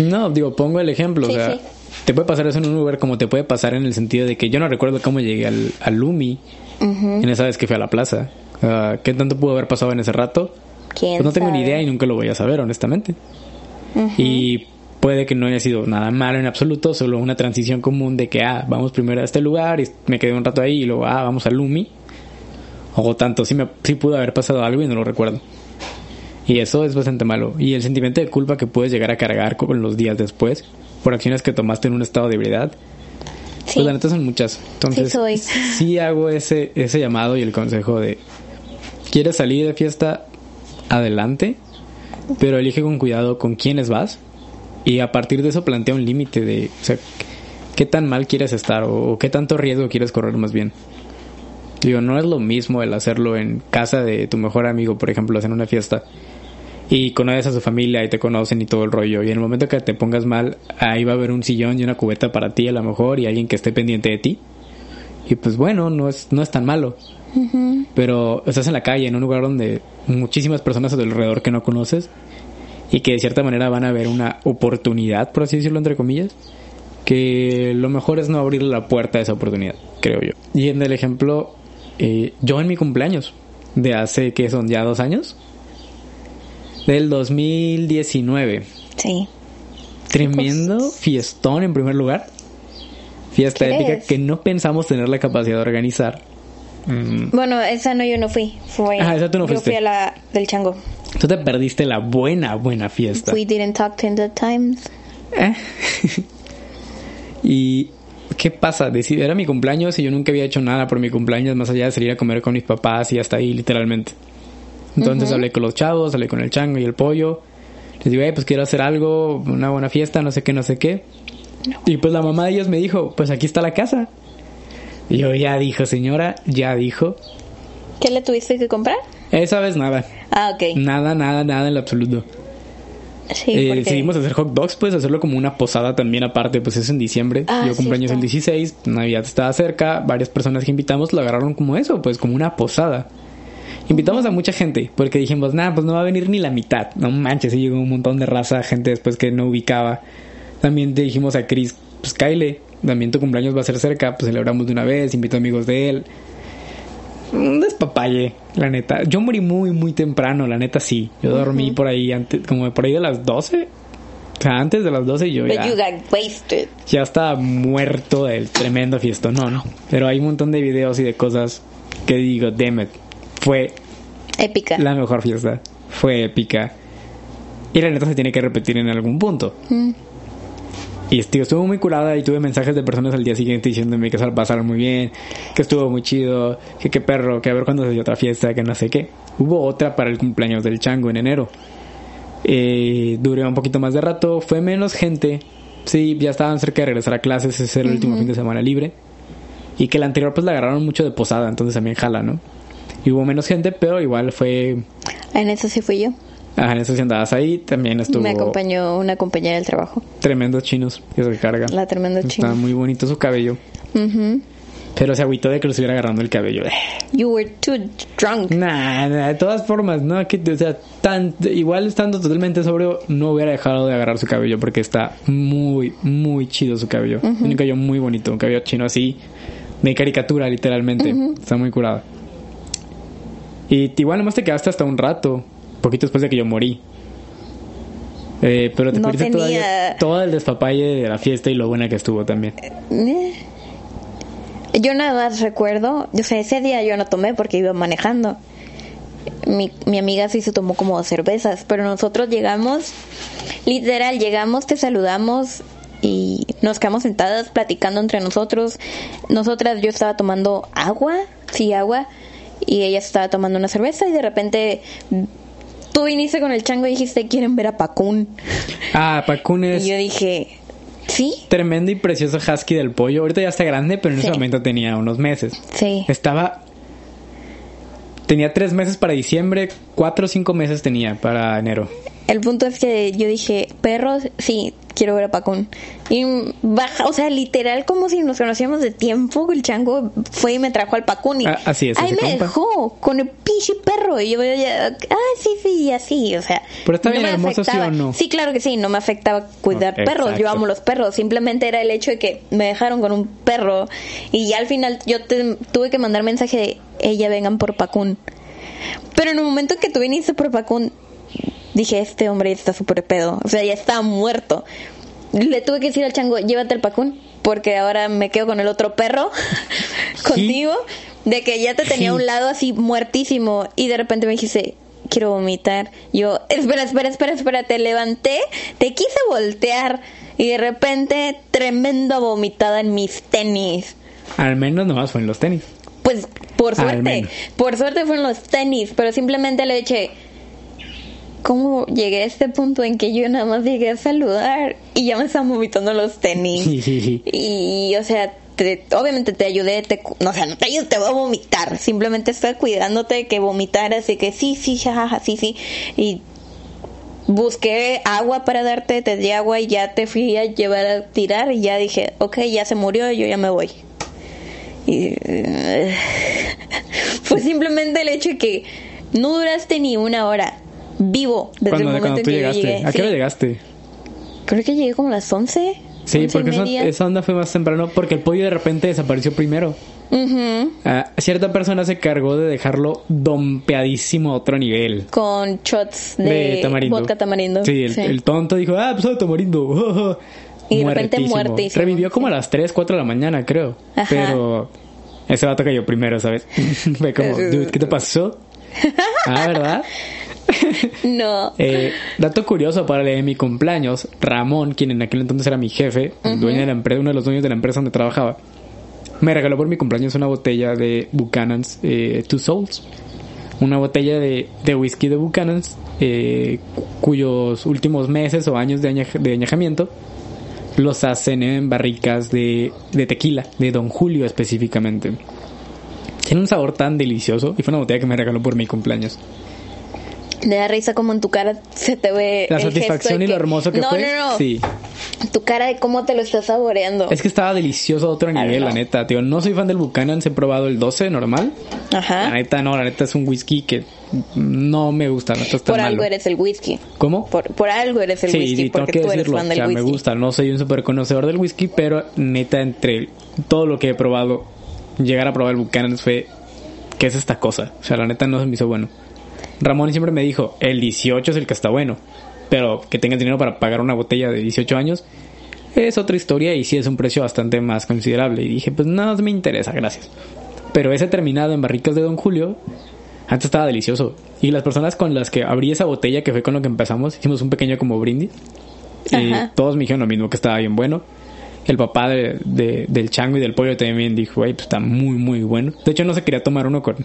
No, digo, pongo el ejemplo. Sí, o sea, sí. te puede pasar eso en un Uber como te puede pasar en el sentido de que yo no recuerdo cómo llegué al, al Lumi Ujú. en esa vez que fui a la plaza. Ah, ¿Qué tanto pudo haber pasado en ese rato? ¿Quién Pues no tengo ni sabe? idea y nunca lo voy a saber, honestamente. Ujú. Y puede que no haya sido nada malo en absoluto, solo una transición común de que, ah, vamos primero a este lugar y me quedé un rato ahí y luego, ah, vamos al Lumi. O tanto, sí, me, sí pudo haber pasado algo y no lo recuerdo. Y eso es bastante malo. Y el sentimiento de culpa que puedes llegar a cargar con los días después por acciones que tomaste en un estado de ebriedad, Sí. pues la neta son muchas. Entonces, Sí soy. sí hago ese, ese llamado y el consejo de, ¿quieres salir de fiesta? Adelante, pero elige con cuidado con quiénes vas y a partir de eso plantea un límite de, o qué tan mal quieres estar o, qué tanto riesgo quieres correr más bien. Digo, no es lo mismo el hacerlo en casa de tu mejor amigo, por ejemplo, en una fiesta y conoces a su familia y te conocen y todo el rollo. Y en el momento que te pongas mal, ahí va a haber un sillón y una cubeta para ti a lo mejor y alguien que esté pendiente de ti. Y pues bueno, no es, no es tan malo. Pero estás en la calle, en un lugar donde muchísimas personas a tu alrededor que no conoces y que de cierta manera van a ver una oportunidad, por así decirlo, entre comillas, que lo mejor es no abrir la puerta a esa oportunidad, creo yo. Y en el ejemplo, eh, yo en mi cumpleaños, de hace que son ya dos años, del 2019, Sí. tremendo fiestón en primer lugar. Fiesta ¿Qué épica es? que no pensamos tener la capacidad de organizar. Mm, Bueno, esa no, yo no fui. Fue, Ajá, esa tú no yo fuiste. fui a la del chango. Tú te perdiste la buena, buena fiesta. We didn't talk ten the times. Eh. y ¿qué pasa? Era mi cumpleaños y yo nunca había hecho nada por mi cumpleaños más allá de salir a comer con mis papás y hasta ahí literalmente. Entonces hablé con los chavos, hablé con el chango y el pollo. Les digo, "Eh, pues quiero hacer algo, una buena fiesta, no sé qué, no sé qué. Y pues la mamá de ellos me dijo, pues aquí está la casa. Yo ya dijo, señora, ya dijo. ¿Qué le tuviste que comprar? Esa vez nada. Ah, ok. Nada, nada, nada en lo absoluto. Sí, Eh, porque- Decidimos hacer hot dogs, pues hacerlo como una posada también aparte, pues es en diciembre. Ah, Yo cumpleaños el cierto. 16, Navidad estaba cerca, varias personas que invitamos lo agarraron como eso, pues como una posada. Invitamos a mucha gente, porque dijimos, nah, pues no va a venir ni la mitad. No manches, y llegó un montón de raza, gente después que no ubicaba. También dijimos a Chris, pues Kyle, también tu cumpleaños va a ser cerca, pues celebramos de una vez, invito amigos de él. Un despapalle, la neta. Yo morí muy, muy temprano, la neta sí. Yo dormí por ahí, antes, como por ahí de las 12. O sea, antes de las 12 yo But ya, you got wasted. ya estaba muerto del tremendo fiestón. No, no. Pero hay un montón de videos y de cosas que digo, damn it. Fue Épica. la mejor fiesta. Fue épica. Y la neta se tiene que repetir en algún punto. Mm. Y tío, estuvo muy curada y tuve mensajes de personas al día siguiente diciéndome que se la pasaron muy bien, que estuvo muy chido, que qué perro, que a ver cuándo se dio otra fiesta, que no sé qué. Hubo otra para el cumpleaños del chango en enero. Eh, duró un poquito más de rato, fue menos gente. Sí, ya estaban cerca de regresar a clases, ese era el último fin de semana libre. Y que la anterior pues la agarraron mucho de posada, entonces también jala, ¿no? Y hubo menos gente, pero igual fue... En eso sí fui yo. Ajá, en eso si andabas ahí, también estuvo Me acompañó una compañera del trabajo. tremendos chinos, que se carga. La tremenda Está china. muy bonito su cabello. Pero se agüitó de que lo estuviera agarrando el cabello. You were too drunk. Nah, nah, de todas formas, no, que, o sea, tan, igual estando totalmente sobrio, no hubiera dejado de agarrar su cabello porque está muy, muy chido su cabello. Tiene un cabello muy bonito, un cabello chino así, de caricatura, literalmente. Está muy curado. Y igual nomás te quedaste hasta un rato, poquito después de que yo morí. Eh, pero te No perdiste tenía- todo el despapalle de la fiesta y lo buena que estuvo también. Eh. Yo nada más recuerdo, yo sé, ese día yo no tomé porque iba manejando. Mi, mi amiga sí se tomó como cervezas, pero nosotros llegamos, literal, llegamos, te saludamos y nos quedamos sentadas platicando entre nosotros. Nosotras, yo estaba tomando agua, sí, agua, y ella estaba tomando una cerveza y de repente tú viniste con el chango y dijiste, ¿quieren ver a Pacún? Ah, Pacún es Y yo dije, ¿sí? tremendo y precioso husky del pollo. Ahorita ya está grande, pero en ese momento tenía unos meses. Sí. Estaba. Tenía tres meses para diciembre, cuatro o cinco meses tenía para enero. El punto es que yo dije, perros, sí, quiero ver a Pacún. Y baja, o sea, literal como si nos conocíamos de tiempo, el chango fue y me trajo al Pacún y Ah, así es, ahí me compa. dejó con el pinche perro. Y yo, ya, ah, sí, sí, así, o sea. Pero está no bien hermoso, ¿sí afectaba. o no? Sí, claro que sí, no me afectaba cuidar perros. Yo amo los perros. Simplemente era el hecho de que me dejaron con un perro y ya al final yo te- tuve que mandar mensaje de, ella vengan por Pacún. Pero en el momento en que tú viniste por Pacún, dije, este hombre está súper pedo. O sea, ya está muerto. Le tuve que decir al chango, llévate el Pacún, porque ahora me quedo con el otro perro contigo. De que ya te tenía a un lado así muertísimo. Y de repente me dijiste, quiero vomitar. Yo, espera, espera, espera, espera. Te levanté, te quise voltear. Y de repente, tremenda vomitada en mis tenis. Al menos nomás fue en los tenis. Pues por Al suerte, por suerte fueron los tenis, pero simplemente le eché. ¿Cómo llegué a este punto en que yo nada más llegué a saludar y ya me estaban vomitando los tenis? Sí, sí, sí. Y, o sea, te- obviamente te ayudé, te, no, o sea, no te ayudé, te voy a vomitar. Simplemente estoy cuidándote de que vomitaras y que sí, sí, jajaja, sí, sí. Y busqué agua para darte, te di agua y ya te fui a llevar a tirar y ya dije, ok, ya se murió, yo ya me voy. Y eh, fue simplemente el hecho de que no duraste ni una hora vivo desde el momento en tú que yo llegaste. llegué. ¿A qué hora Sí. llegaste? Creo que llegué como a las 11. Sí, 11 y porque esa, esa onda fue más temprano porque el pollo de repente desapareció primero. Ujú. Ah, cierta persona se cargó de dejarlo dompeadísimo a otro nivel. Con shots de, De, tamarindo. vodka tamarindo. Sí, el, el tonto dijo, ah, pues sabe tamarindo. Y de repente muertísimo, Revivió como sí. a las 3, 4 de la mañana, creo. Ajá. Pero ese vato cayó primero, ¿sabes? Fue como, dude, ¿qué te pasó? ah, ¿verdad? No. Eh, dato curioso para de mi cumpleaños, Ramón, quien en aquel entonces era mi jefe, el dueño de la empresa, uno de los dueños de la empresa donde trabajaba, me regaló por mi cumpleaños una botella de Buchanan's eh, Two Souls. Una botella de, de whisky de Buchanan's, eh, cu- cuyos últimos meses o años de, añej- de añejamiento los hacen en barricas de, de tequila, de Don Julio específicamente. Tiene un sabor tan delicioso y fue una botella que me regaló por mi cumpleaños. Me da risa como en tu cara se te ve. La el satisfacción y lo hermoso que no, fue. No, no, Sí. Tu cara de cómo te lo estás saboreando. Es que estaba delicioso a otro nivel, no. la neta, tío. No soy fan del Buchanan, he probado el 12 normal. La Ajá. neta no, la neta es un whisky que no me gusta, la neta está Por malo. algo eres el whisky. ¿Cómo? Por, por algo eres el sí, whisky. sí, tengo porque que tú eres decirlo. fan O sea, me gusta, no soy un súper conocedor del whisky, pero neta, entre todo lo que he probado, llegar a probar el Buchanan fue, ¿qué es esta cosa? O sea, la neta no se me hizo bueno. Ramón siempre me dijo, el 18 es el que está bueno, pero que tengas dinero para pagar una botella de 18 años es otra historia y sí es un precio bastante más considerable. Y dije, pues no me interesa, gracias. Pero ese terminado en barricas de Don Julio, antes estaba delicioso. Y las personas con las que abrí esa botella, que fue con lo que empezamos, hicimos un pequeño como brindis. Y Ajá. todos me dijeron lo mismo, que estaba bien bueno. El papá de- de- del chango y del pollo también dijo, güey, pues está muy, muy bueno. De hecho, no se quería tomar uno con,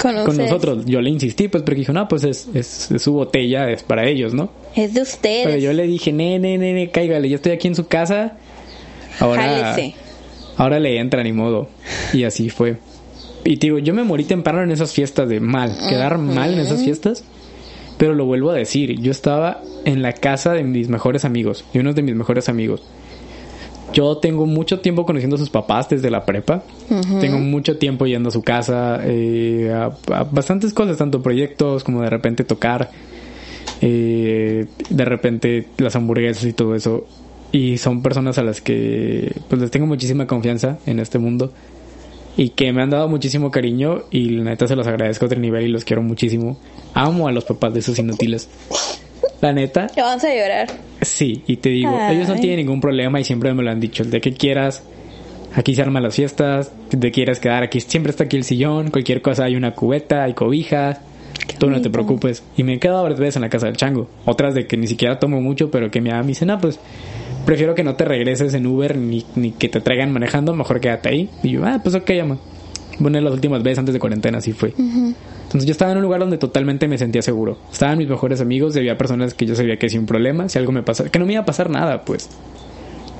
Con, nosotros. Yo le insistí, pues, porque dijo, no, pues es, es, es su botella, es para ellos, ¿no? Es de ustedes. Pero yo le dije, ne, ne, ne, ne, cáigale, yo estoy aquí en su casa. Ahora, Jálese. ahora le entra, ni modo. Y así fue. Y te digo, yo me morí temprano en esas fiestas de mal, quedar mal en esas fiestas. Pero lo vuelvo a decir, yo estaba en la casa de mis mejores amigos, y uno de mis mejores amigos. Yo tengo mucho tiempo conociendo a sus papás desde la prepa. Tengo mucho tiempo yendo a su casa, eh, a, a bastantes cosas, tanto proyectos como de repente tocar, eh, de repente las hamburguesas y todo eso. Y son personas a las que pues les tengo muchísima confianza en este mundo y que me han dado muchísimo cariño y la neta se los agradezco a otro nivel y los quiero muchísimo. Amo a los papás de esos inútiles. La neta, vamos a llorar. Sí, y te digo, Ay. ellos no tienen ningún problema y siempre me lo han dicho. El de que quieras, aquí se arman las fiestas, te quieras quedar aquí, siempre está aquí el sillón, cualquier cosa hay una cubeta, hay cobijas, tú no te preocupes. Y me he quedado varias veces en la casa del chango. Otras de que ni siquiera tomo mucho, pero que me dice, no, pues prefiero que no te regreses en Uber ni, ni que te traigan manejando, mejor quédate ahí. Y yo, ah, pues ok, ama. Bueno, las últimas veces antes de cuarentena así fue. Entonces yo estaba en un lugar donde totalmente me sentía seguro. Estaban mis mejores amigos y había personas que yo sabía que sin problema, si algo me pasaba, que no me iba a pasar nada, pues.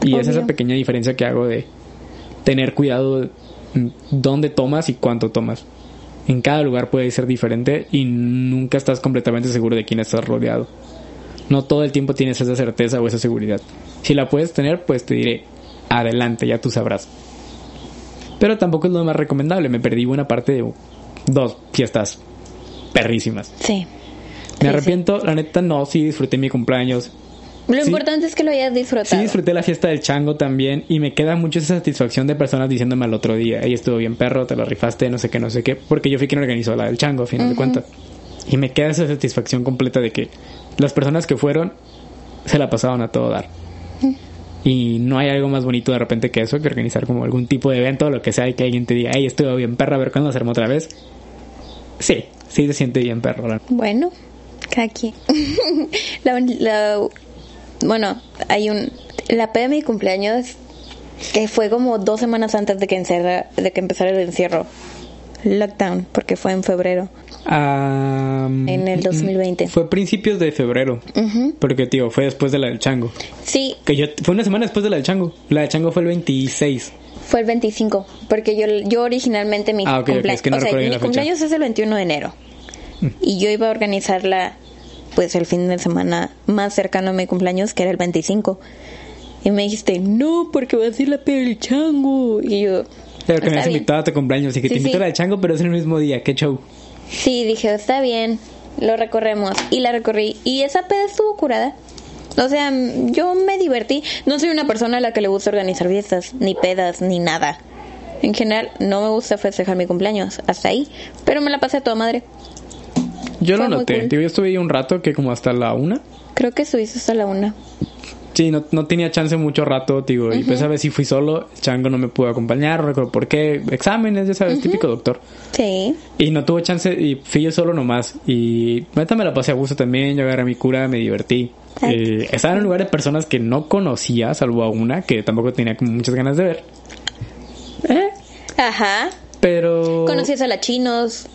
Y es Obvio. esa pequeña diferencia que hago de tener cuidado de dónde tomas y cuánto tomas. En cada lugar puede ser diferente y nunca estás completamente seguro de quién estás rodeado. No todo el tiempo tienes esa certeza o esa seguridad. Si la puedes tener, pues te diré, adelante, ya tú sabrás. Pero tampoco es lo más recomendable. Me perdí buena parte de dos fiestas perrísimas. Sí. Me Sí, arrepiento, la neta no, sí disfruté mi cumpleaños. Lo Sí. importante es que lo hayas Sí disfrutado. disfruté la fiesta del chango también y me queda mucho esa satisfacción de personas diciéndome al otro día, ey, estuvo bien perro, te lo rifaste, no sé qué, no sé qué, porque yo fui quien organizó la del chango, a final de cuentas. Y me queda esa satisfacción completa de que las personas que fueron se la pasaron a todo dar. Y no hay algo más bonito de repente que eso, que organizar como algún tipo de evento o lo que sea y que alguien te diga, hey, estuvo bien perro, a ver cuándo hacemos otra vez. Sí, sí se siente bien perro. Bueno, quien. la, bueno, hay un... La peda de mi cumpleaños que fue como dos semanas antes de que, encerra, de que empezara el encierro. Lockdown, porque fue en febrero. Ah, En el 2020. Fue principios de febrero. Ujú. Porque, tío, fue después de la del chango. Sí, Que yo, fue una semana después de la del chango. La del chango fue el 26. fue el 25, porque yo, yo originalmente mi Ah, ok, ok, cumplea- es que no o sea, mi la fecha. Mm. cumpleaños es el 21 de enero. Y yo iba a organizarla pues el fin de semana más cercano a mi cumpleaños, que era el 25. Y me dijiste, no, porque va a ser la peda del chango. Y yo, Pero que me "Está has bien". invitado a tu cumpleaños y que Sí, te invito sí. a la del chango, pero es el mismo día. Qué show. Sí, dije, está bien, lo recorremos. Y la recorrí. Y esa peda estuvo curada. O sea, yo me divertí. No soy una persona a la que le gusta organizar fiestas, ni pedas, ni nada. En general, no me gusta festejar mi cumpleaños. Hasta ahí. Pero me la pasé a toda madre. Yo Fue lo noté. cool. Yo estuve ahí un rato, que como hasta la una. Creo que estuviste hasta la una. Sí, no, no tenía chance mucho rato, digo. Y pues a ver si fui solo. El chango no me pudo acompañar, no recuerdo por qué. Exámenes, ya sabes, típico doctor. Sí. Y no tuve chance y fui yo solo nomás. Y neta me la pasé a gusto también. Yo agarré mi cura, me divertí. Eh, estaba en un lugar de personas que no conocía, salvo a una que tampoco tenía como muchas ganas de ver. Eh, Ajá. pero. Conocías a la chinos.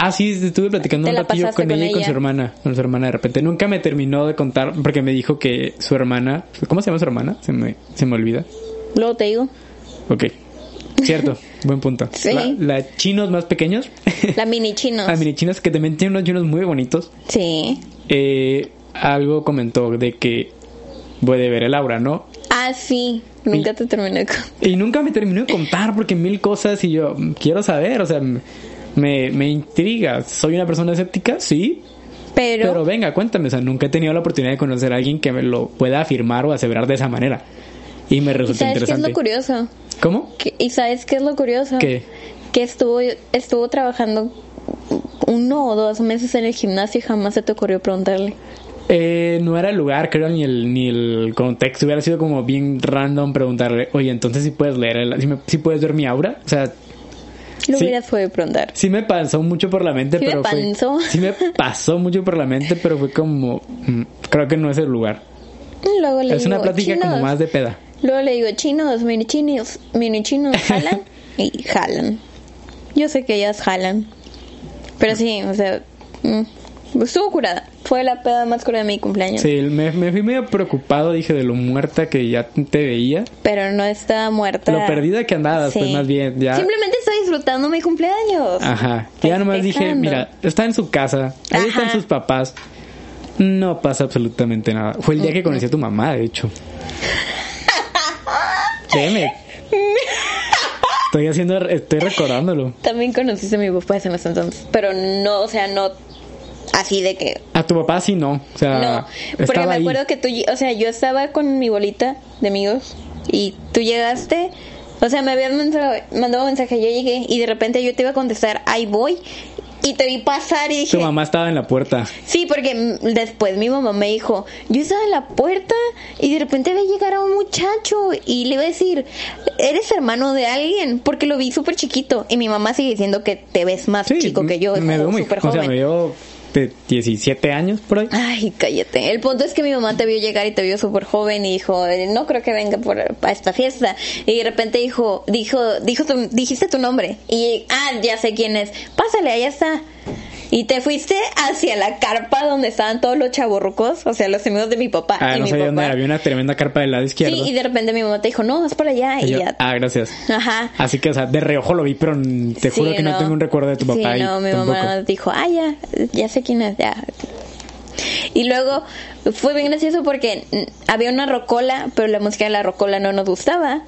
Ah, sí, estuve platicando un la ratillo con ella y con su hermana. Con su hermana de repente. Nunca me terminó de contar porque me dijo que su hermana. ¿Cómo se llama su hermana? Se me, se me olvida. Luego te digo. Ok. Cierto, buen punto. Sí. La, la chinos más pequeños. La mini chinos. Las mini chinos que también tienen unos chinos muy bonitos. Sí. Eh, algo comentó de que puede ver el aura, ¿no? Ah, sí. Nunca Y- te terminé con... Y nunca me terminó de contar porque mil cosas y yo mm, quiero saber, o sea, me, me intriga. ¿Soy una persona escéptica? Sí. Pero, Pero venga, cuéntame, o sea, nunca he tenido la oportunidad de conocer a alguien que me lo pueda afirmar o aseverar de esa manera. Y me ¿y resulta sabes qué es interesante. lo curioso? ¿Cómo? Que- ¿Y sabes qué es lo curioso? ¿Qué? Que estuvo, estuvo trabajando uno o dos meses en el gimnasio y jamás se te ocurrió preguntarle. Eh, no era el lugar, creo, ni el, ni el contexto. Hubiera sido como bien random preguntarle, oye, entonces si puedes leer, el, si, me- si puedes ver mi aura. O sea, Lo Sí. hubieras podido preguntar. sí me pasó mucho por la mente, ¿Sí me pero fue- pasó? sí me pasó mucho por la mente, pero fue como, mm, creo que no es el lugar. Luego le Es digo, una plática como "Chinos". más de peda. Luego le digo, chinos, mini chinos, mini chinos, jalan. y jalan. Yo sé que ellas jalan. Pero sí, o sea, mm, estuvo curada. Fue la peda más curada de mi cumpleaños. Sí, me, me fui medio preocupado, dije, de lo muerta que ya te veía. Pero no está muerta. Lo perdida que andabas, Sí. pues más bien, ya. Simplemente estoy disfrutando mi cumpleaños. Ajá. Ya nomás dije, mira, está en su casa, ahí están sus papás. No pasa absolutamente nada. Fue el día que conocí a tu mamá, de hecho. Créeme. Estoy haciendo, estoy recordándolo. También conociste a mi papá en ese entonces. Pero no, o sea, no así de que A tu papá sí no. O sea, No, porque me ahí. acuerdo que tú, o sea, yo estaba con mi bolita de amigos y tú llegaste, o sea, me habías mensa- mandado un mensaje, yo llegué y de repente yo te iba a contestar, ahí voy, y te vi pasar y dije, Tu mamá estaba en la puerta. sí, porque después mi mamá me dijo, yo estaba en la puerta y de repente ve llegar a un muchacho y le iba a decir, eres hermano de alguien, porque lo vi súper chiquito y mi mamá sigue diciendo que te ves más Sí, chico que yo, me veo muy, súper o sea, joven. me veo de 17 años por ahí. Ay, cállate. El punto es que mi mamá te vio llegar y te vio súper joven y dijo, "Eh, no creo que venga por, a esta fiesta. Y de repente dijo, dijo, dijo, dijiste tu nombre. Y, ah, ya sé quién es. Pásale, allá está. Y te fuiste hacia la carpa donde estaban todos los chaborrucos, o sea, los amigos de mi papá. Ah, y no mi sabía dónde era. Había una tremenda carpa del lado izquierdo. Sí, y de repente mi mamá te dijo, no, es para allá. Y, Y yo, ya. ah, gracias. Ajá. Así que, o sea, de reojo lo vi, pero te juro Sí, que no. tengo un recuerdo de tu papá. Sí, no, mi tampoco. mamá dijo, ah, ya, ya sé quién es, ya. Y luego fue bien gracioso porque había una rocola, pero la música de la rocola no nos gustaba.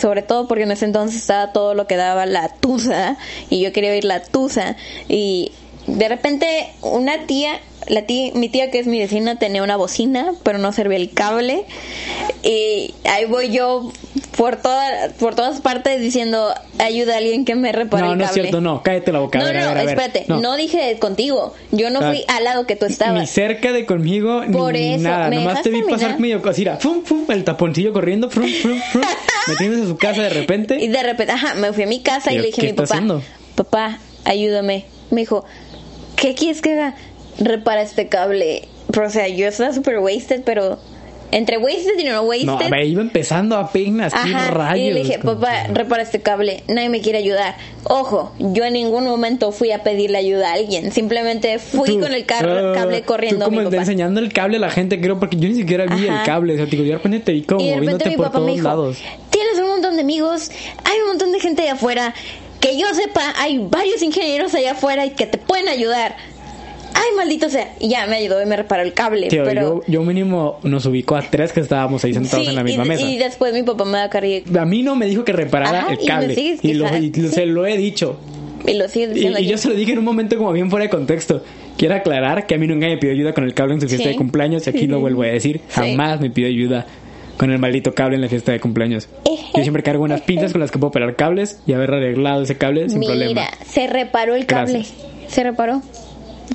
Sobre todo porque en ese entonces estaba todo lo que daba la tusa y yo quería oír la tusa. Y de repente una tía, la tía, mi tía que es mi vecina tenía una bocina, pero no servía el cable. Y ahí voy yo por toda, por todas partes diciendo ayuda a alguien que me repare No, el no es cable. cierto, no. Cállate la boca. a No, a no, ver, a ver. espérate, no. dije contigo. Yo no Ah, fui al lado que tú Ni estabas. cerca de conmigo, Por ni eso, nada. ¿me Nomás te vi terminar? pasar medio cosira. Fum, fum, el taponcillo corriendo, frum, frum, frum, metiéndose a su casa de repente. Y de repente, ajá, me fui a mi casa y ¿Pero le dije a mi papá, haciendo? papá, ayúdame. Me dijo, ¿qué quieres que haga? Repara este cable. Pero, o sea, yo estaba super wasted, pero entre wasted y no wasted. No, me iba empezando apenas. ¿Qué Ajá, rayos? y le dije, papá, repara este cable, nadie me quiere ayudar. Ojo, yo en ningún momento fui a pedirle ayuda a alguien, simplemente fui Tú, con el carro, ah, cable corriendo Tú a mi como papá. enseñando el cable a la gente, creo, porque yo ni siquiera vi Ajá. el cable. O sea, digo, yo de repente te vi como Y de repente moviéndote mi por papá me todos dijo, lados. tienes un montón de amigos, hay un montón de gente allá afuera, que yo sepa, hay varios ingenieros allá afuera y que te pueden ayudar. Ay, maldito sea. Y ya me ayudó y me reparó el cable. Tío, pero yo, yo mínimo nos ubicó a tres que estábamos ahí sentados sí, en la misma y, mesa. y después mi papá me da carrilla A mí no me dijo que reparara Ajá, el y cable. sigues Y, lo, y se lo he dicho. y lo Y, diciendo y yo se lo dije en un momento como bien fuera de contexto. Quiero aclarar que a mí nunca me pidió ayuda con el cable en su fiesta Sí. de cumpleaños y aquí lo vuelvo a decir. Jamás me pidió ayuda con el maldito cable en la fiesta de cumpleaños. Yo siempre cargo unas pinzas con las que puedo pelar cables y haber arreglado ese cable sin Mira, problema. se reparó el cable. Gracias. Se reparó.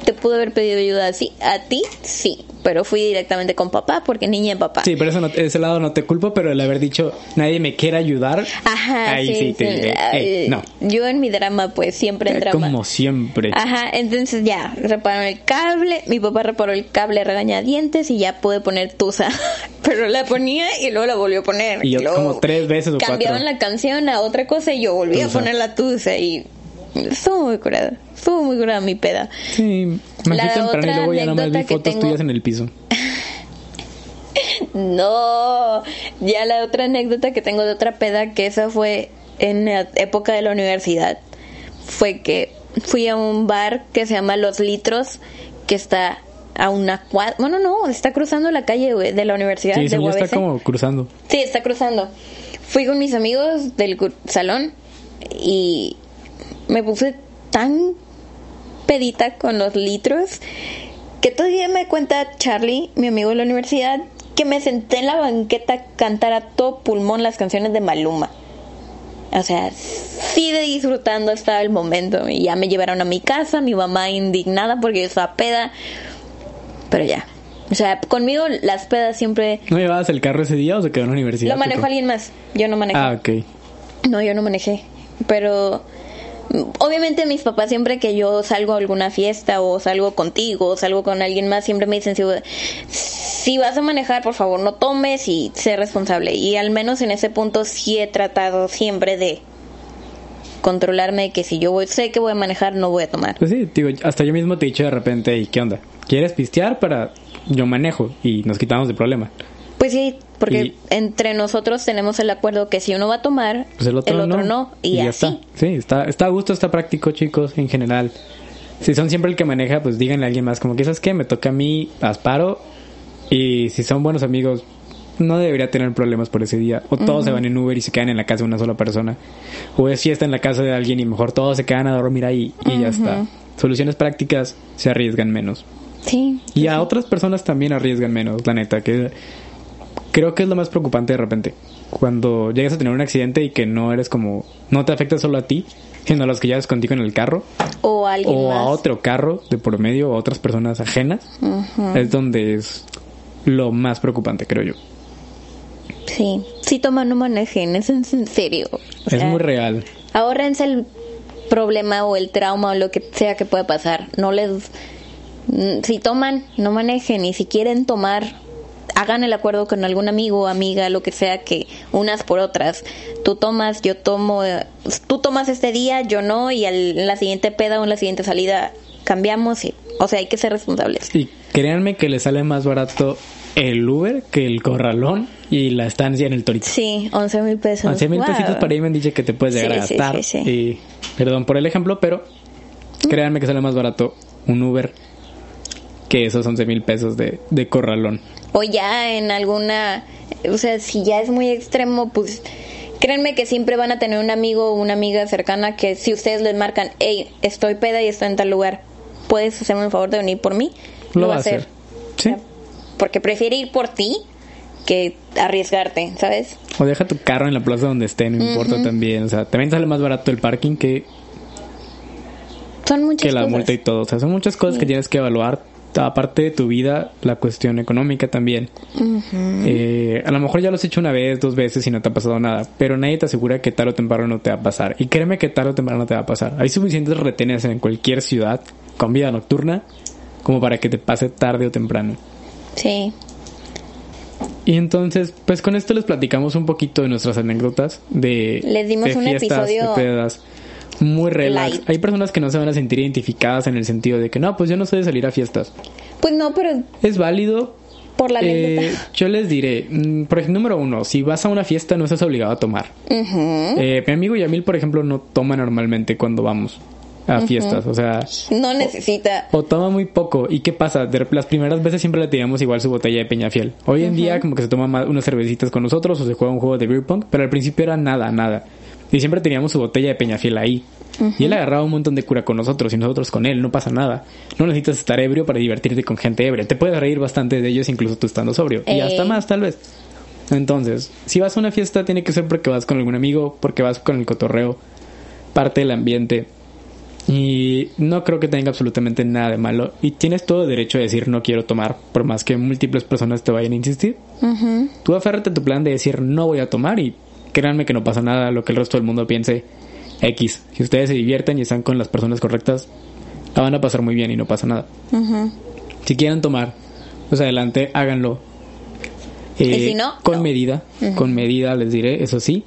Te pudo haber pedido ayuda así. A ti, sí. Pero fui directamente con papá porque niña de papá. Sí, pero eso no, ese lado no te culpo, pero el haber dicho nadie me quiere ayudar, Ajá, ahí sí, sí, te diré, Ay, "Ey, no. Yo en mi drama, pues siempre en Eh, drama. Como siempre. Ajá, entonces ya, repararon el cable, mi papá reparó el cable regañadientes y ya pude poner Tusa. Pero la ponía y luego la volvió a poner. Y yo luego como tres veces o Cambiaban cuatro. la canción a otra cosa y yo volví a Tusa. poner la Tusa y estuvo muy curada. Estuvo muy curada mi peda. Sí, me La fui temprano y luego ya nomás vi anécdota que fotos tengo- tuyas en el piso. No, ya la otra anécdota que tengo de otra peda, que esa fue en la época de la universidad fue que fui a un bar que se llama Los Litros, que está a una cuadra. Bueno, no, está cruzando la calle de la universidad Sí, de yo está UABC. como cruzando. Sí, está cruzando. Fui con mis amigos del salón y me puse tan pedita con los litros que todavía me cuenta Charlie, mi amigo de la universidad, que me senté en la banqueta a cantar a todo pulmón las canciones de Maluma. O sea, sí de disfrutando estaba el momento. Y ya me llevaron a mi casa, mi mamá indignada porque yo estaba peda. Pero ya. O sea, conmigo las pedas siempre... ¿No llevabas el carro ese día o se quedó en la universidad? Lo manejó alguien más. Yo no manejé. Ah, ok. No, yo no manejé. Pero obviamente mis papás siempre que yo salgo a alguna fiesta o salgo contigo o salgo con alguien más, siempre me dicen, si, vas a manejar, por favor, no tomes y sé responsable. Y al menos en ese punto sí he tratado siempre de controlarme que si yo voy, sé que voy a manejar, no voy a tomar. Pues sí, hasta yo mismo te he dicho de repente, ¿y qué onda? ¿Quieres pistear para...? Yo manejo y nos quitamos de problema. Pues sí, porque Y- entre nosotros tenemos el acuerdo que si uno va a tomar, Pues el otro, no. Y, ya así. está. Sí, está, está a gusto, está práctico, chicos, en general. Si son siempre el que maneja, pues díganle a alguien más, como que, ¿sabes qué? Me toca a mí, asparo. Y si son buenos amigos, no debería tener problemas por ese día. O todos se van en Uber y se quedan en la casa de una sola persona. O es fiesta en la casa de alguien y mejor todos se quedan a dormir ahí y ya está. Soluciones prácticas se arriesgan menos. Sí. Y a otras personas también arriesgan menos, la neta, que creo que es lo más preocupante de repente. Cuando llegas a tener un accidente y que no eres como, no te afecta solo a ti, sino a los que llevas contigo en el carro, O alguien o más. a otro carro de por medio, o a otras personas ajenas, es donde es lo más preocupante, creo yo. Sí, si toman no manejen, es en serio. O es sea, muy real. Ahórrense el problema o el trauma o lo que sea que pueda pasar. No les mm, si toman, no manejen y si quieren tomar hagan el acuerdo con algún amigo, amiga, lo que sea que unas por otras. Tú tomas, yo tomo, eh, tú tomas este día, yo no y al- en la siguiente peda o en la siguiente salida cambiamos y o sea, hay que ser responsables. Y créanme que le sale más barato el Uber que el corralón y la estancia en el Torito. Sí, 11 mil pesos. 11 mil Wow. pesitos para ahí me han dicho que te puedes llegar a Sí, gastar. sí, sí. Y perdón por el ejemplo, pero créanme que sale más barato un Uber que esos 11 mil pesos de, de corralón. O ya en alguna, o sea, si ya es muy extremo, pues créanme que siempre van a tener un amigo o una amiga cercana que si ustedes les marcan, hey, estoy peda y estoy en tal lugar, ¿puedes hacerme el favor de venir por mí? Lo va a hacer. Sí. Porque prefiere ir por ti que arriesgarte, ¿sabes? O deja tu carro en la plaza donde esté, no importa también. O sea, también sale más barato el parking que, Son muchas que la cosas. multa y todo. O sea, son muchas cosas que tienes que evaluar. Aparte de tu vida, la cuestión económica también. Eh, a lo mejor ya lo has hecho una vez, dos veces y no te ha pasado nada, pero nadie te asegura que tarde o temprano no te va a pasar. Y créeme que tarde o temprano no te va a pasar. Hay suficientes retenes en cualquier ciudad con vida nocturna como para que te pase tarde o temprano. Sí. Y entonces, pues con esto les platicamos un poquito de nuestras anécdotas de, Les dimos de un fiestas, episodio de pedas. Muy relax. light. Hay personas que no se van a sentir identificadas en el sentido de que no, pues yo no soy de salir a fiestas. Pues no, pero Es válido. por la Eh, yo les diré, mm, por ejemplo, número uno, si vas a una fiesta no estás obligado a tomar. Eh, mi amigo Yamil, por ejemplo, no toma normalmente cuando vamos a fiestas. O sea, No necesita. o toma muy poco. ¿Y qué pasa? De- las primeras veces siempre le teníamos igual su botella de Peñafiel. Hoy en día como que se toma más unas cervecitas con nosotros o se juega un juego de beer pong, pero al principio era nada, nada. Y siempre teníamos su botella de Peñafiel ahí. Y él agarraba un montón de cura con nosotros y nosotros con él, no pasa nada. No necesitas estar ebrio para divertirte con gente ebria. Te puedes reír bastante de ellos incluso tú estando sobrio. Y hasta más tal vez. Entonces, si vas a una fiesta tiene que ser porque vas con algún amigo, porque vas con el cotorreo, parte del ambiente. Y no creo que tenga absolutamente nada de malo. Y tienes todo derecho a decir no quiero tomar, por más que múltiples personas te vayan a insistir. Tú aférrate a tu plan de decir no voy a tomar y créanme que no pasa nada lo que el resto del mundo piense X. Si ustedes se divierten y están con las personas correctas, la van a pasar muy bien y no pasa nada. Si quieren tomar, pues adelante, háganlo. Eh, Y si no, con no. medida, con medida les diré, eso sí.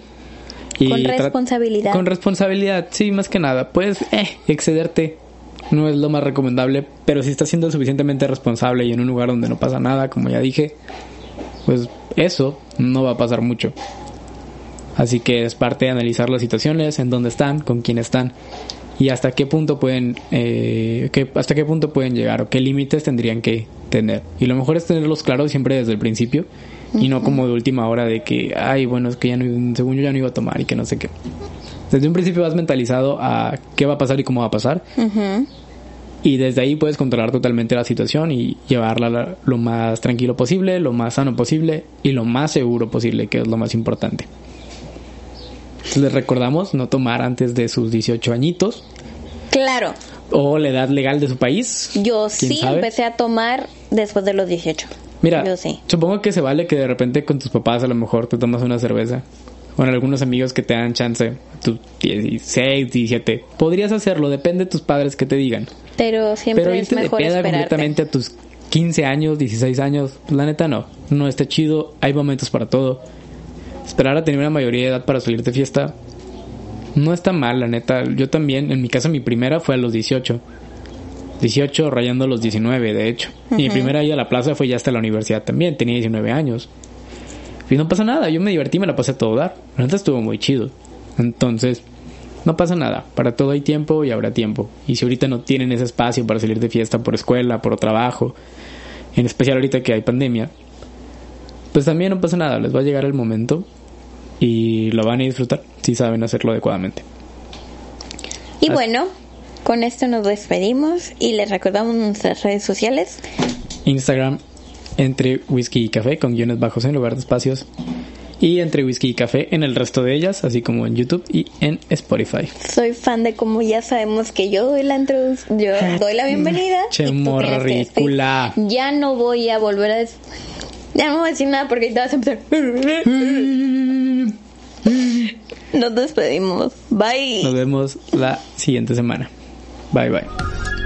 Y Con responsabilidad. Con responsabilidad, sí, más que nada. Puedes eh, excederte, no es lo más recomendable, pero si estás siendo suficientemente responsable y en un lugar donde no pasa nada, como ya dije, pues eso no va a pasar mucho. Así que es parte de analizar las situaciones, en dónde están, con quién están y hasta qué punto pueden, eh, hasta qué punto pueden llegar o qué límites tendrían que tener. Y lo mejor es tenerlos claros siempre desde el principio y no como de última hora de que, ay, bueno, es que ya no, según yo ya no iba a tomar y que no sé qué. Desde un principio vas mentalizado a qué va a pasar y cómo va a pasar. Y desde ahí puedes controlar totalmente la situación y llevarla lo más tranquilo posible, lo más sano posible y lo más seguro posible, que es lo más importante. Les recordamos no tomar antes de sus 18 añitos. Claro. O la edad legal de su país. Yo sí empecé a tomar después de los 18. Mira, supongo que se vale que de repente con tus papás a lo mejor te tomas una cerveza. Con algunos amigos que te dan chance, tus 16, 17. Podrías hacerlo, depende de tus padres que te digan. Pero siempre Pero es mejor de completamente a tus 15 años, 16 años, la neta no. No está chido, hay momentos para todo. Esperar a tener una mayoría de edad para salir de fiesta no está mal, la neta. Yo también, en mi casa mi primera fue a los 18. 18 rayando los 19, de hecho. Y mi primera ida a la plaza fue ya hasta la universidad también, tenía 19 años. Y no pasa nada, yo me divertí, me la pasé a todo dar. La neta estuvo muy chido. Entonces, no pasa nada, para todo hay tiempo y habrá tiempo. Y si ahorita no tienen ese espacio para salir de fiesta por escuela, por trabajo, en especial ahorita que hay pandemia, pues también no pasa nada, les va a llegar el momento y lo van a disfrutar si saben hacerlo adecuadamente. Y bueno, con esto nos despedimos y les recordamos nuestras redes sociales. Instagram entre whisky y café con guiones bajos en lugar de espacios y entre whisky y café en el resto de ellas, así como en YouTube y en Spotify. Soy fan de como ya sabemos que yo doy la yo doy la bienvenida. Che morrícula. Ya no voy a volver a ya no voy a decir nada porque te vas a empezar. Nos despedimos. Bye. Nos vemos la siguiente semana. Bye bye.